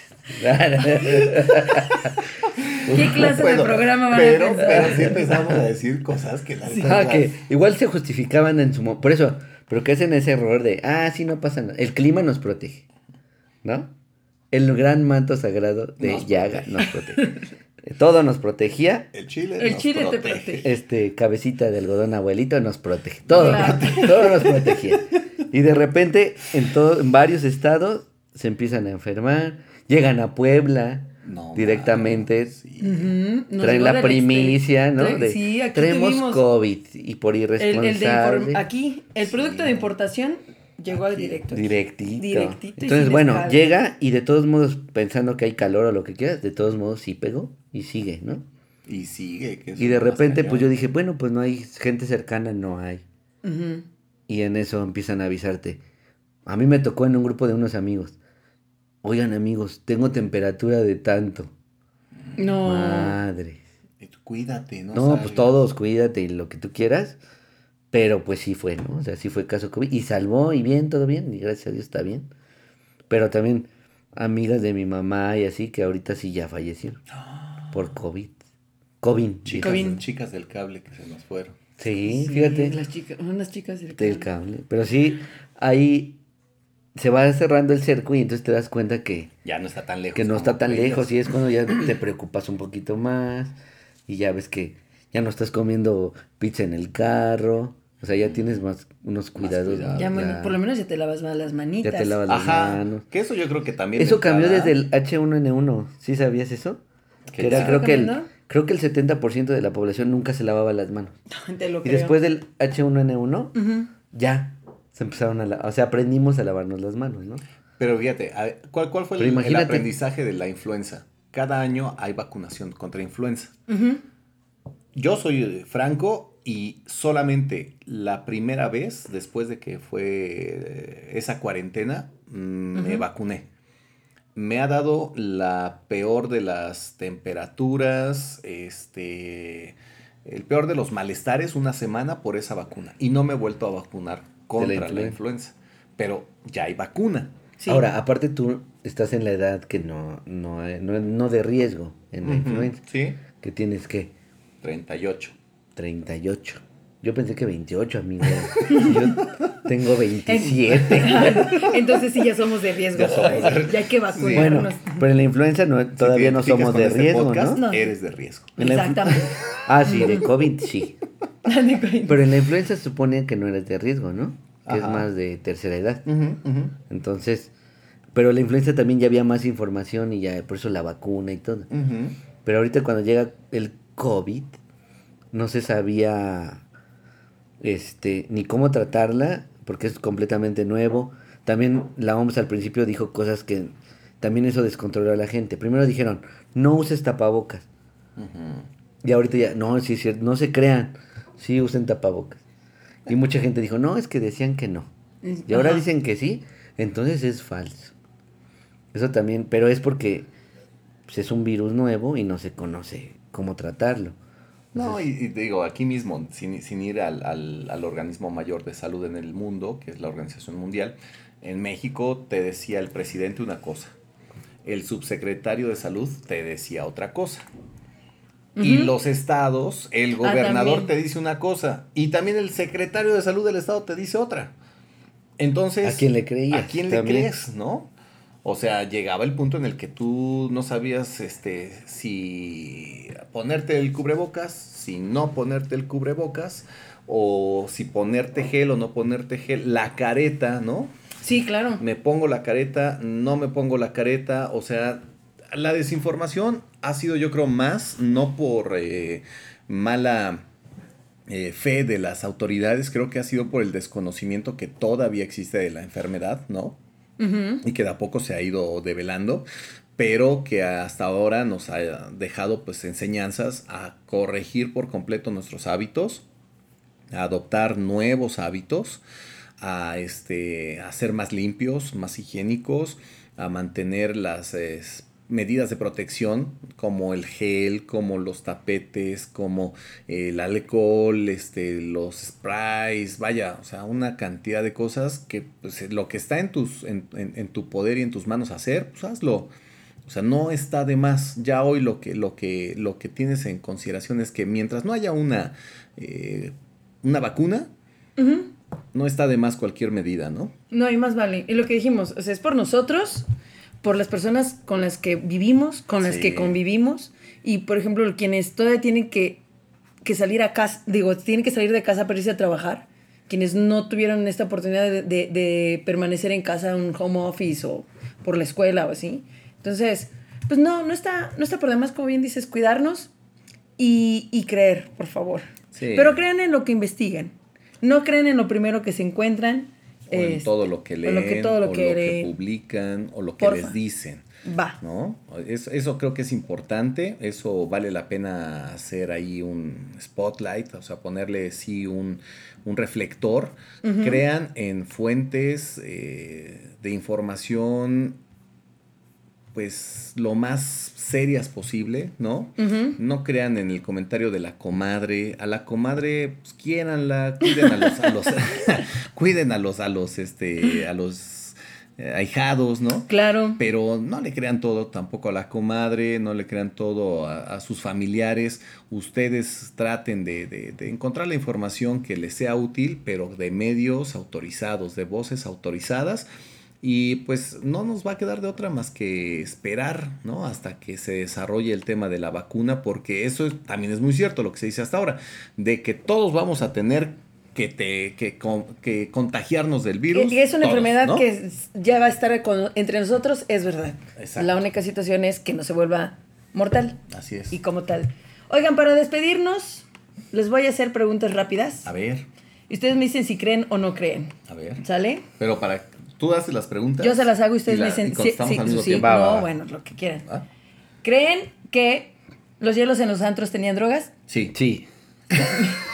¿Qué clase Bueno, de programa van pero, a pero sí empezamos a decir cosas que la Ah, que igual se justificaban en su Por eso, pero que hacen ese error de, ah, sí, no pasa nada. El clima nos protege, ¿no? El gran manto sagrado de Nos Yaga protege. nos protege. Todo nos protegía. El chile, El nos chile te protege. Este, cabecita de algodón abuelito nos protege. Todo, Claro. todo nos protegía. Y de repente, en, todo, en varios estados, se empiezan a enfermar. Llegan a Puebla No, directamente. sí. Traen la primicia. ¿no? Trae- De, sí, aquí traemos COVID y por el, el de irresponsable. aquí, el producto de importación llegó al directo. Directito. Directito Entonces, bueno, llega y de todos modos, pensando que hay calor o lo que quieras, de todos modos sí pegó y sigue, ¿no? Y sigue. que Y de repente, pues yo dije, bueno, pues no hay gente cercana, no hay. Y en eso empiezan a avisarte. A mí me tocó en un grupo de unos amigos. Oigan, amigos, tengo temperatura de tanto. No. Madre. Cuídate, ¿no? No, pues todos, cuídate y lo que tú quieras. Pero pues sí fue, ¿no? O sea, sí fue caso COVID. Y salvó y bien, todo bien. Y gracias a Dios está bien. Pero también amigas de mi mamá y así que ahorita sí ya fallecieron. Por COVID. COVID. Chicas, COVID. chicas del cable que se nos fueron. Sí, Sí, fíjate. Las chicas, unas chicas del Del cable. Pero sí, ahí se va cerrando el cerco y entonces te das cuenta que, Ya no está tan lejos. que no está tan lejos y es cuando ya te preocupas un poquito más y ya ves que ya no estás comiendo pizza en el carro. O sea, ya tienes más unos cuidados. cuidado. Ya, bueno, ya- por lo menos ya te lavas más las manitas. Ya te lavas las manos. Que eso yo creo que también. Eso de cambió desde el H1N1. ¿Sí sabías eso? ¿Qué Que era, creo que, el, creo que el 70% de la población nunca se lavaba las manos. Te lo Y creo. después del H1N1, Ujú. ya se empezaron a lavar. O sea, aprendimos a lavarnos las manos, ¿no? Pero fíjate, ¿cuál, cuál fue el, aprendizaje de la influenza? Cada año hay vacunación contra influenza. Yo soy eh, franco y solamente la primera vez, después de que fue eh, esa cuarentena, mm, me vacuné. Me ha dado la peor de las temperaturas, este, el peor de los malestares una semana por esa vacuna. Y no me he vuelto a vacunar contra la influenza. influenza. Pero ya hay vacuna. Sí. Ahora, aparte tú estás en la edad que no, no, no, no de riesgo en la Ujú, influenza. Sí, Que tienes que 38. 38. Yo pensé que 28, amigo. Yo- Tengo 27. Entonces sí ya somos de riesgo. Ya somos de- Ya hay que bueno, vacunarnos. pero en la influenza no, Si te todavía no somos de este riesgo, podcast, ¿no? No. Eres de riesgo. Exactamente. Ah, sí, de COVID sí. Pero en la influenza se supone que no eres de riesgo, ¿no? Que es más de tercera edad. Entonces, pero la influenza también ya había más información y ya por eso la vacuna y todo. Pero ahorita cuando llega el COVID, no se sabía este ni cómo tratarla, porque es completamente nuevo. También la OMS al principio dijo cosas que también eso descontroló a la gente. Primero dijeron, no uses tapabocas. Y ahorita ya, no, sí es cierto, no se crean, sí usen tapabocas. Y mucha gente dijo, no, es que decían que no. Y ahora Ajá. dicen que sí, entonces es falso. Eso también, pero es porque pues, es un virus nuevo y no se conoce cómo tratarlo. No, y, digo, aquí mismo, sin, sin ir al, al- al organismo mayor de salud en el mundo, que es la Organización Mundial, en México te decía el presidente una cosa, el subsecretario de salud te decía otra cosa. Y los estados, el Ah, gobernador te dice una cosa, y también el secretario de salud del estado te dice otra. Entonces, ¿A quién le creías? ¿A quién le También. crees, no? O sea, llegaba el punto en el que tú no sabías este, si ponerte el cubrebocas, si no ponerte el cubrebocas, o si ponerte gel o no ponerte gel, la careta, ¿no? Sí, claro. Me pongo la careta, no me pongo la careta, o sea, la desinformación ha sido yo creo más, no por eh, mala eh, fe de las autoridades, creo que ha sido por el desconocimiento que todavía existe de la enfermedad, ¿no? Y que de a poco se ha ido develando, pero que hasta ahora nos ha dejado pues enseñanzas a corregir por completo nuestros hábitos, a adoptar nuevos hábitos, a, este, ser más limpios, más higiénicos, a mantener las medidas de protección como el gel, como los tapetes, como el alcohol, este, los sprays, vaya, o sea, una cantidad de cosas que pues, lo que está en, tus, en, en- en tu poder y en tus manos hacer, pues hazlo. O sea, no está de más. Ya hoy lo que, lo que, lo que tienes en consideración es que mientras no haya una, eh, una vacuna, no está de más cualquier medida, ¿no? No, y más vale. Y lo que dijimos, o sea, es por nosotros, por las personas con las que vivimos, con las Sí. que convivimos, y por ejemplo, quienes todavía tienen que, que salir a casa, digo, tienen que salir de casa para irse a trabajar, quienes no tuvieron esta oportunidad de, de- de permanecer en casa, un home office o por la escuela o así. Entonces, pues no, no está, no está por demás, como bien dices, cuidarnos y, y creer, por favor. Sí. Pero crean en lo que investiguen. No crean en lo primero que se encuentran. O en este, todo lo que o leen, lo que- todo lo o que lo que publican, o lo que Porfa. les dicen. Va. ¿no? Es- eso creo que es importante, eso vale la pena hacer ahí un spotlight, o sea, ponerle sí un, un reflector. Crean en fuentes eh, de información, pues lo más serias posible, ¿no? No crean en el comentario de la comadre. A la comadre, pues quiéranla, cuiden a los, a los cuiden a los, a los, este, a los eh, ahijados, ¿no? Claro. Pero no le crean todo tampoco a la comadre, no le crean todo a, a sus familiares. Ustedes traten de, de- de encontrar la información que les sea útil, pero de medios autorizados, de voces autorizadas. Y pues no nos va a quedar de otra más que esperar, ¿no? Hasta que se desarrolle el tema de la vacuna, porque eso es- también es muy cierto lo que se dice hasta ahora, de que todos vamos a tener que, te, que, con- que contagiarnos del virus. Y es una todos, enfermedad ¿no? que ya va a estar con- entre nosotros, es verdad. Exacto. La única situación es que no se vuelva mortal Así es. y como tal. Oigan, para despedirnos, les voy a hacer preguntas rápidas. A ver, Y ustedes me dicen si creen o no creen. a ver. ¿Sale? Pero para tú haces las preguntas. Yo se las hago y ustedes la- me dicen y contestamos al mismo sí, tiempo. Va, no, bueno, lo que quieran. ¿Ah? ¿Creen que los hielos en los antros tenían drogas? Sí. Sí.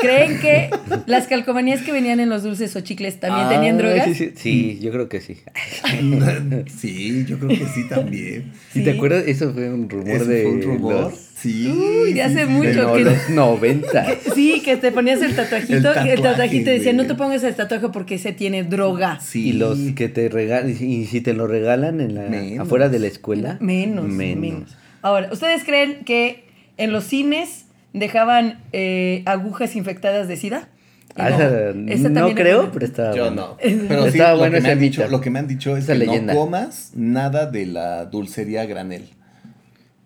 ¿Creen que las calcomanías que venían en los dulces o chicles también Ah, tenían drogas? Sí, sí, sí, yo creo que sí. sí, yo creo que sí también. ¿Sí te acuerdas? Eso fue un rumor ¿Eso de fue un rumor? los, Sí. Uy, de hace sí, mucho de que- los 90. Sí, que te ponías el tatuajito El y el tatuaje, tatuajito decía, no te pongas el tatuaje porque ese tiene droga. Sí. Y los que te regalan, y si te lo regalan en la, Menos. afuera de la escuela. Menos, menos. Ahora, ¿ustedes creen que en los cines dejaban eh, agujas infectadas de sida? Ah, no, esa- no también creo, pero estaba Yo bueno. no. Pero sí, Estaba lo, bueno que me han dicho, lo que me han dicho es Esa que leyenda. no comas nada de la dulcería granel.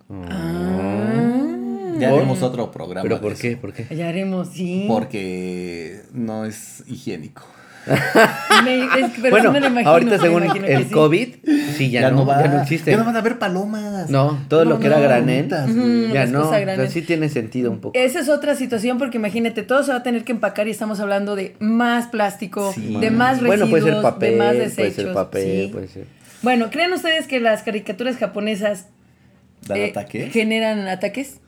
Ah. Ya ¿Por? haremos otro programa. ¿Pero por qué? ¿Por qué? Ya haremos, sí. Porque no es higiénico. Me- es que- pero bueno, sí me lo imagino, ahorita según el sí. COVID, sí, ya, no, ya no existe. Ya no van a haber palomas. No, todo No lo que era granel, ya no. granel. sí tiene sentido un poco. Esa es otra situación porque imagínate, todo se va a tener que empacar y estamos hablando de más plástico, Sí. de más residuos, bueno, puede ser papel, de más puede desechos. ser papel, sí. puede ser. Bueno, ¿creen ustedes que las caricaturas japonesas ¿Dan eh, ataques? generan ataques?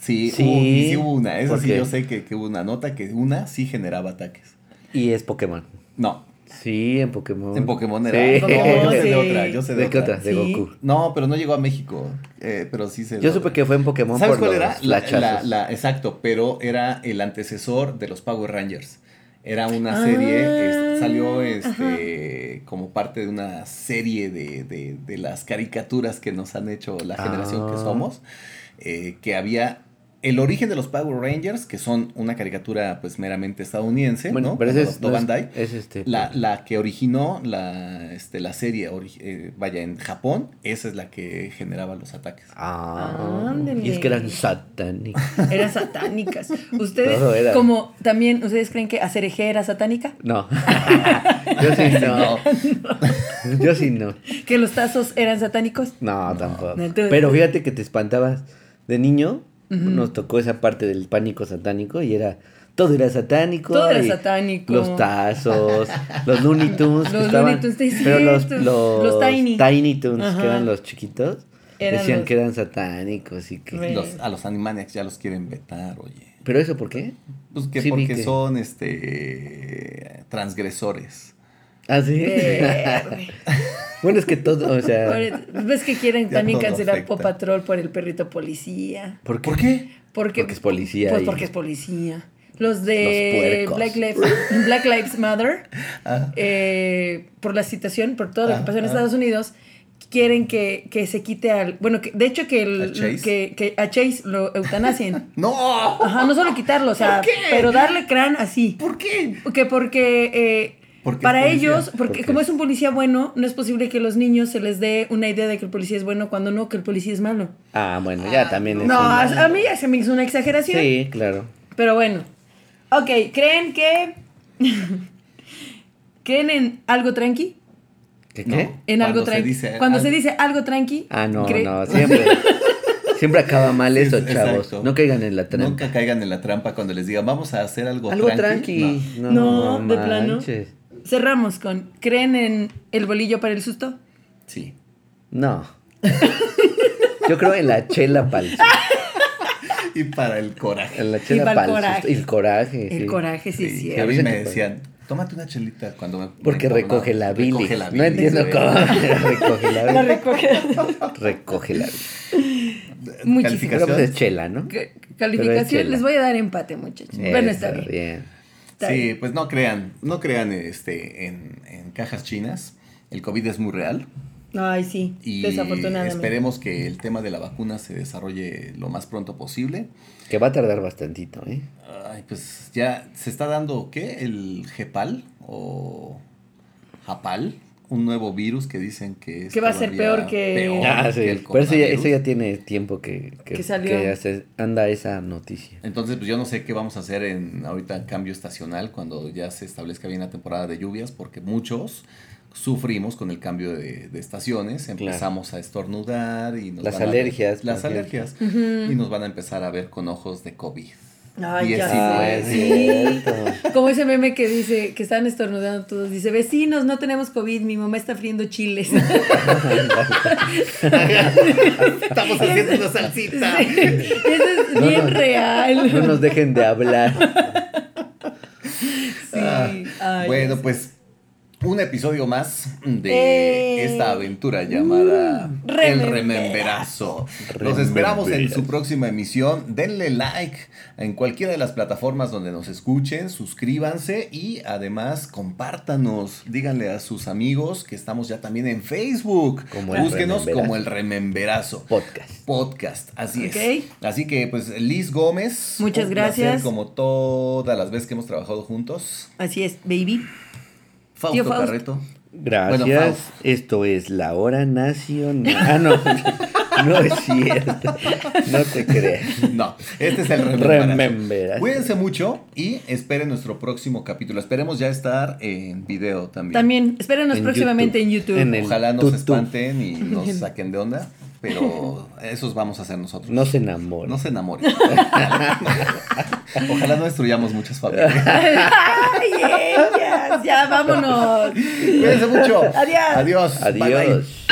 Sí, Sí, hubo- y sí hubo una. Eso ¿por sí, yo sé que, que hubo una nota que una sí generaba ataques. Y es Pokémon. No, Sí, en Pokémon. en Pokémon era. Sí. Pokémon, yo sé de otra, yo sé de, ¿De qué otra? otra. De Sí. Goku. No, pero no llegó a México. eh, pero sí se. Yo supe que fue en Pokémon ¿Sabes por cuál los era? La, la, la- exacto, pero era el antecesor de los Power Rangers. Era una Ah, serie, este, salió este como parte de una serie de, de- de las caricaturas que nos han hecho la generación que Ah. somos, eh, que había el origen de los Power Rangers, que son una caricatura pues meramente estadounidense, Bueno, ¿no? pero ese es, no es- Bandai. es este. La, la que originó la, este, la serie, eh, vaya, en Japón, esa es la que generaba los ataques. Ah, Ándale. y es que eran satánicos. Eran satánicas. ¿Ustedes, era. como también, ¿ustedes creen que Acereje era satánica? No. Yo sí no. Yo sí no. ¿Que los tazos eran satánicos? No, tampoco. No, tú- Pero fíjate que te espantabas. De niño nos tocó esa parte del pánico satánico y era. Todo era satánico. Todo era satánico. Los tazos, los Looney Tunes. que Los estaban- Looney Tunes, sí, Pero los, los, Los Tiny. Tiny Tunes, Ajá. que eran los chiquitos, Eran decían los- que eran satánicos y que. Los- a los Animaniacs ya los quieren vetar, oye. ¿Pero eso por qué? Pues que Sí, porque que- son este transgresores. ¿Ah, sí? Verde. bueno, es que todo, o sea. Por- ¿Ves que quieren Ya también cancelar. Paw Patrol por el perrito policía? ¿Por qué? ¿Por qué? Porque, Porque es policía Pues y- porque es policía. Los de Los Black. Lives, Black Lives Matter, Ah. eh, por la situación, por todo lo que Ah, pasó en ah. Estados Unidos, quieren que, que se quite al... Bueno, que, de hecho que, el, ¿A Chase? que, que a Chase lo eutanasien. ¡No! Ajá, no solo quitarlo, o sea, ¿Por qué? pero darle crán así. ¿Por qué? Porque, porque eh, Porque para policía. ellos, porque Porque- como es un policía bueno, no es posible que a los niños se les dé una idea de que el policía es bueno cuando no, que el policía es malo. Ah, bueno, ya también es. No, una- a, a mí ya se me hizo una exageración. Sí, claro. Pero bueno. Ok, ¿creen que... ¿Creen en algo tranqui? ¿Qué No. qué? En Cuando algo se tranqui. dice Cuando algo- se dice algo tranqui. Ah, no, cre- no, siempre. siempre acaba mal Sí, eso, exacto. chavos. No caigan en la trampa. Nunca caigan en la trampa cuando les digan, vamos a hacer algo, Algo tranqui. No. No, No, de plano. Cerramos con, ¿creen en el bolillo para el susto? Sí. No. Yo creo en la chela pal. Y para el coraje. En la chela pa'l pal. coraje. El coraje. El sí. coraje, sí, Sí, sí. que a mí me decían, tómate una chelita cuando me... Porque me recoge la bilis. Recoge la No entiendo cómo. recoge la La bilis. recoge. Recoge la bilis. Muchísimo. Pero pues Calificación. es chela, ¿no? Calificación, es les voy a dar empate, muchachos. bueno, está Eso, bien. Está Sí, bien. pues no crean, no crean este, en, en cajas chinas. El COVID es muy real. Ay, sí, Y desafortunadamente. esperemos que el tema de la vacuna se desarrolle lo más pronto posible. Que va a tardar bastantito, ¿eh? Ay, pues ya se está dando, ¿qué? El Gepal o Japal, un nuevo virus que dicen que es Que va a ser peor que- peor Ah, sí. que el Pero eso ya, coronavirus. eso ya tiene tiempo que, que, Que salió. que hace- anda esa noticia. Entonces, pues yo no sé qué vamos a hacer en ahorita en cambio estacional cuando ya se establezca bien la temporada de lluvias, porque muchos sufrimos con el cambio de, de estaciones, empezamos a estornudar y nos Las van a- alergias, las por alergias Ujú. y nos van a empezar a ver con ojos de COVID. Ay, ya sé. Sí. Como ese meme que dice, que están estornudando todos. Dice, vecinos, no tenemos COVID, mi mamá está friendo chiles. Estamos haciendo una salsita. Sí, Eso es No, bien no. real. No nos dejen de hablar. Sí. Ay, bueno, pues un episodio más de Eh. esta aventura llamada Mm, El Rememberazo. Los esperamos en su próxima emisión. Denle like en cualquiera de las plataformas donde nos escuchen, suscríbanse y además compártanos. Díganle a sus amigos que estamos ya también en Facebook. Como Búsquenos como el Rememberazo. Podcast. Podcast, así es. Así que, pues, Liz Gómez. Muchas un gracias. placer, como todas las veces que hemos trabajado juntos. Así es, baby. Fausto, Tío Fausto. Carreto. Gracias. Bueno, Fausto. Esto es la hora nacional. Ah, no. No es cierto. No te creas. No, este es el. Rememberazo. Cuídense mucho y esperen nuestro próximo capítulo. Esperemos ya estar en video también. También, espérenos En próximamente YouTube. en YouTube. En el- Ojalá nos espanten y nos saquen de onda, pero esos vamos a hacer nosotros. No se enamora. No se enamoren. Ojalá no destruyamos muchas familias. ¡Ay, ellas! Ya, vámonos. Cuídense mucho. Adiós. Adiós. Bye, bye. Adiós.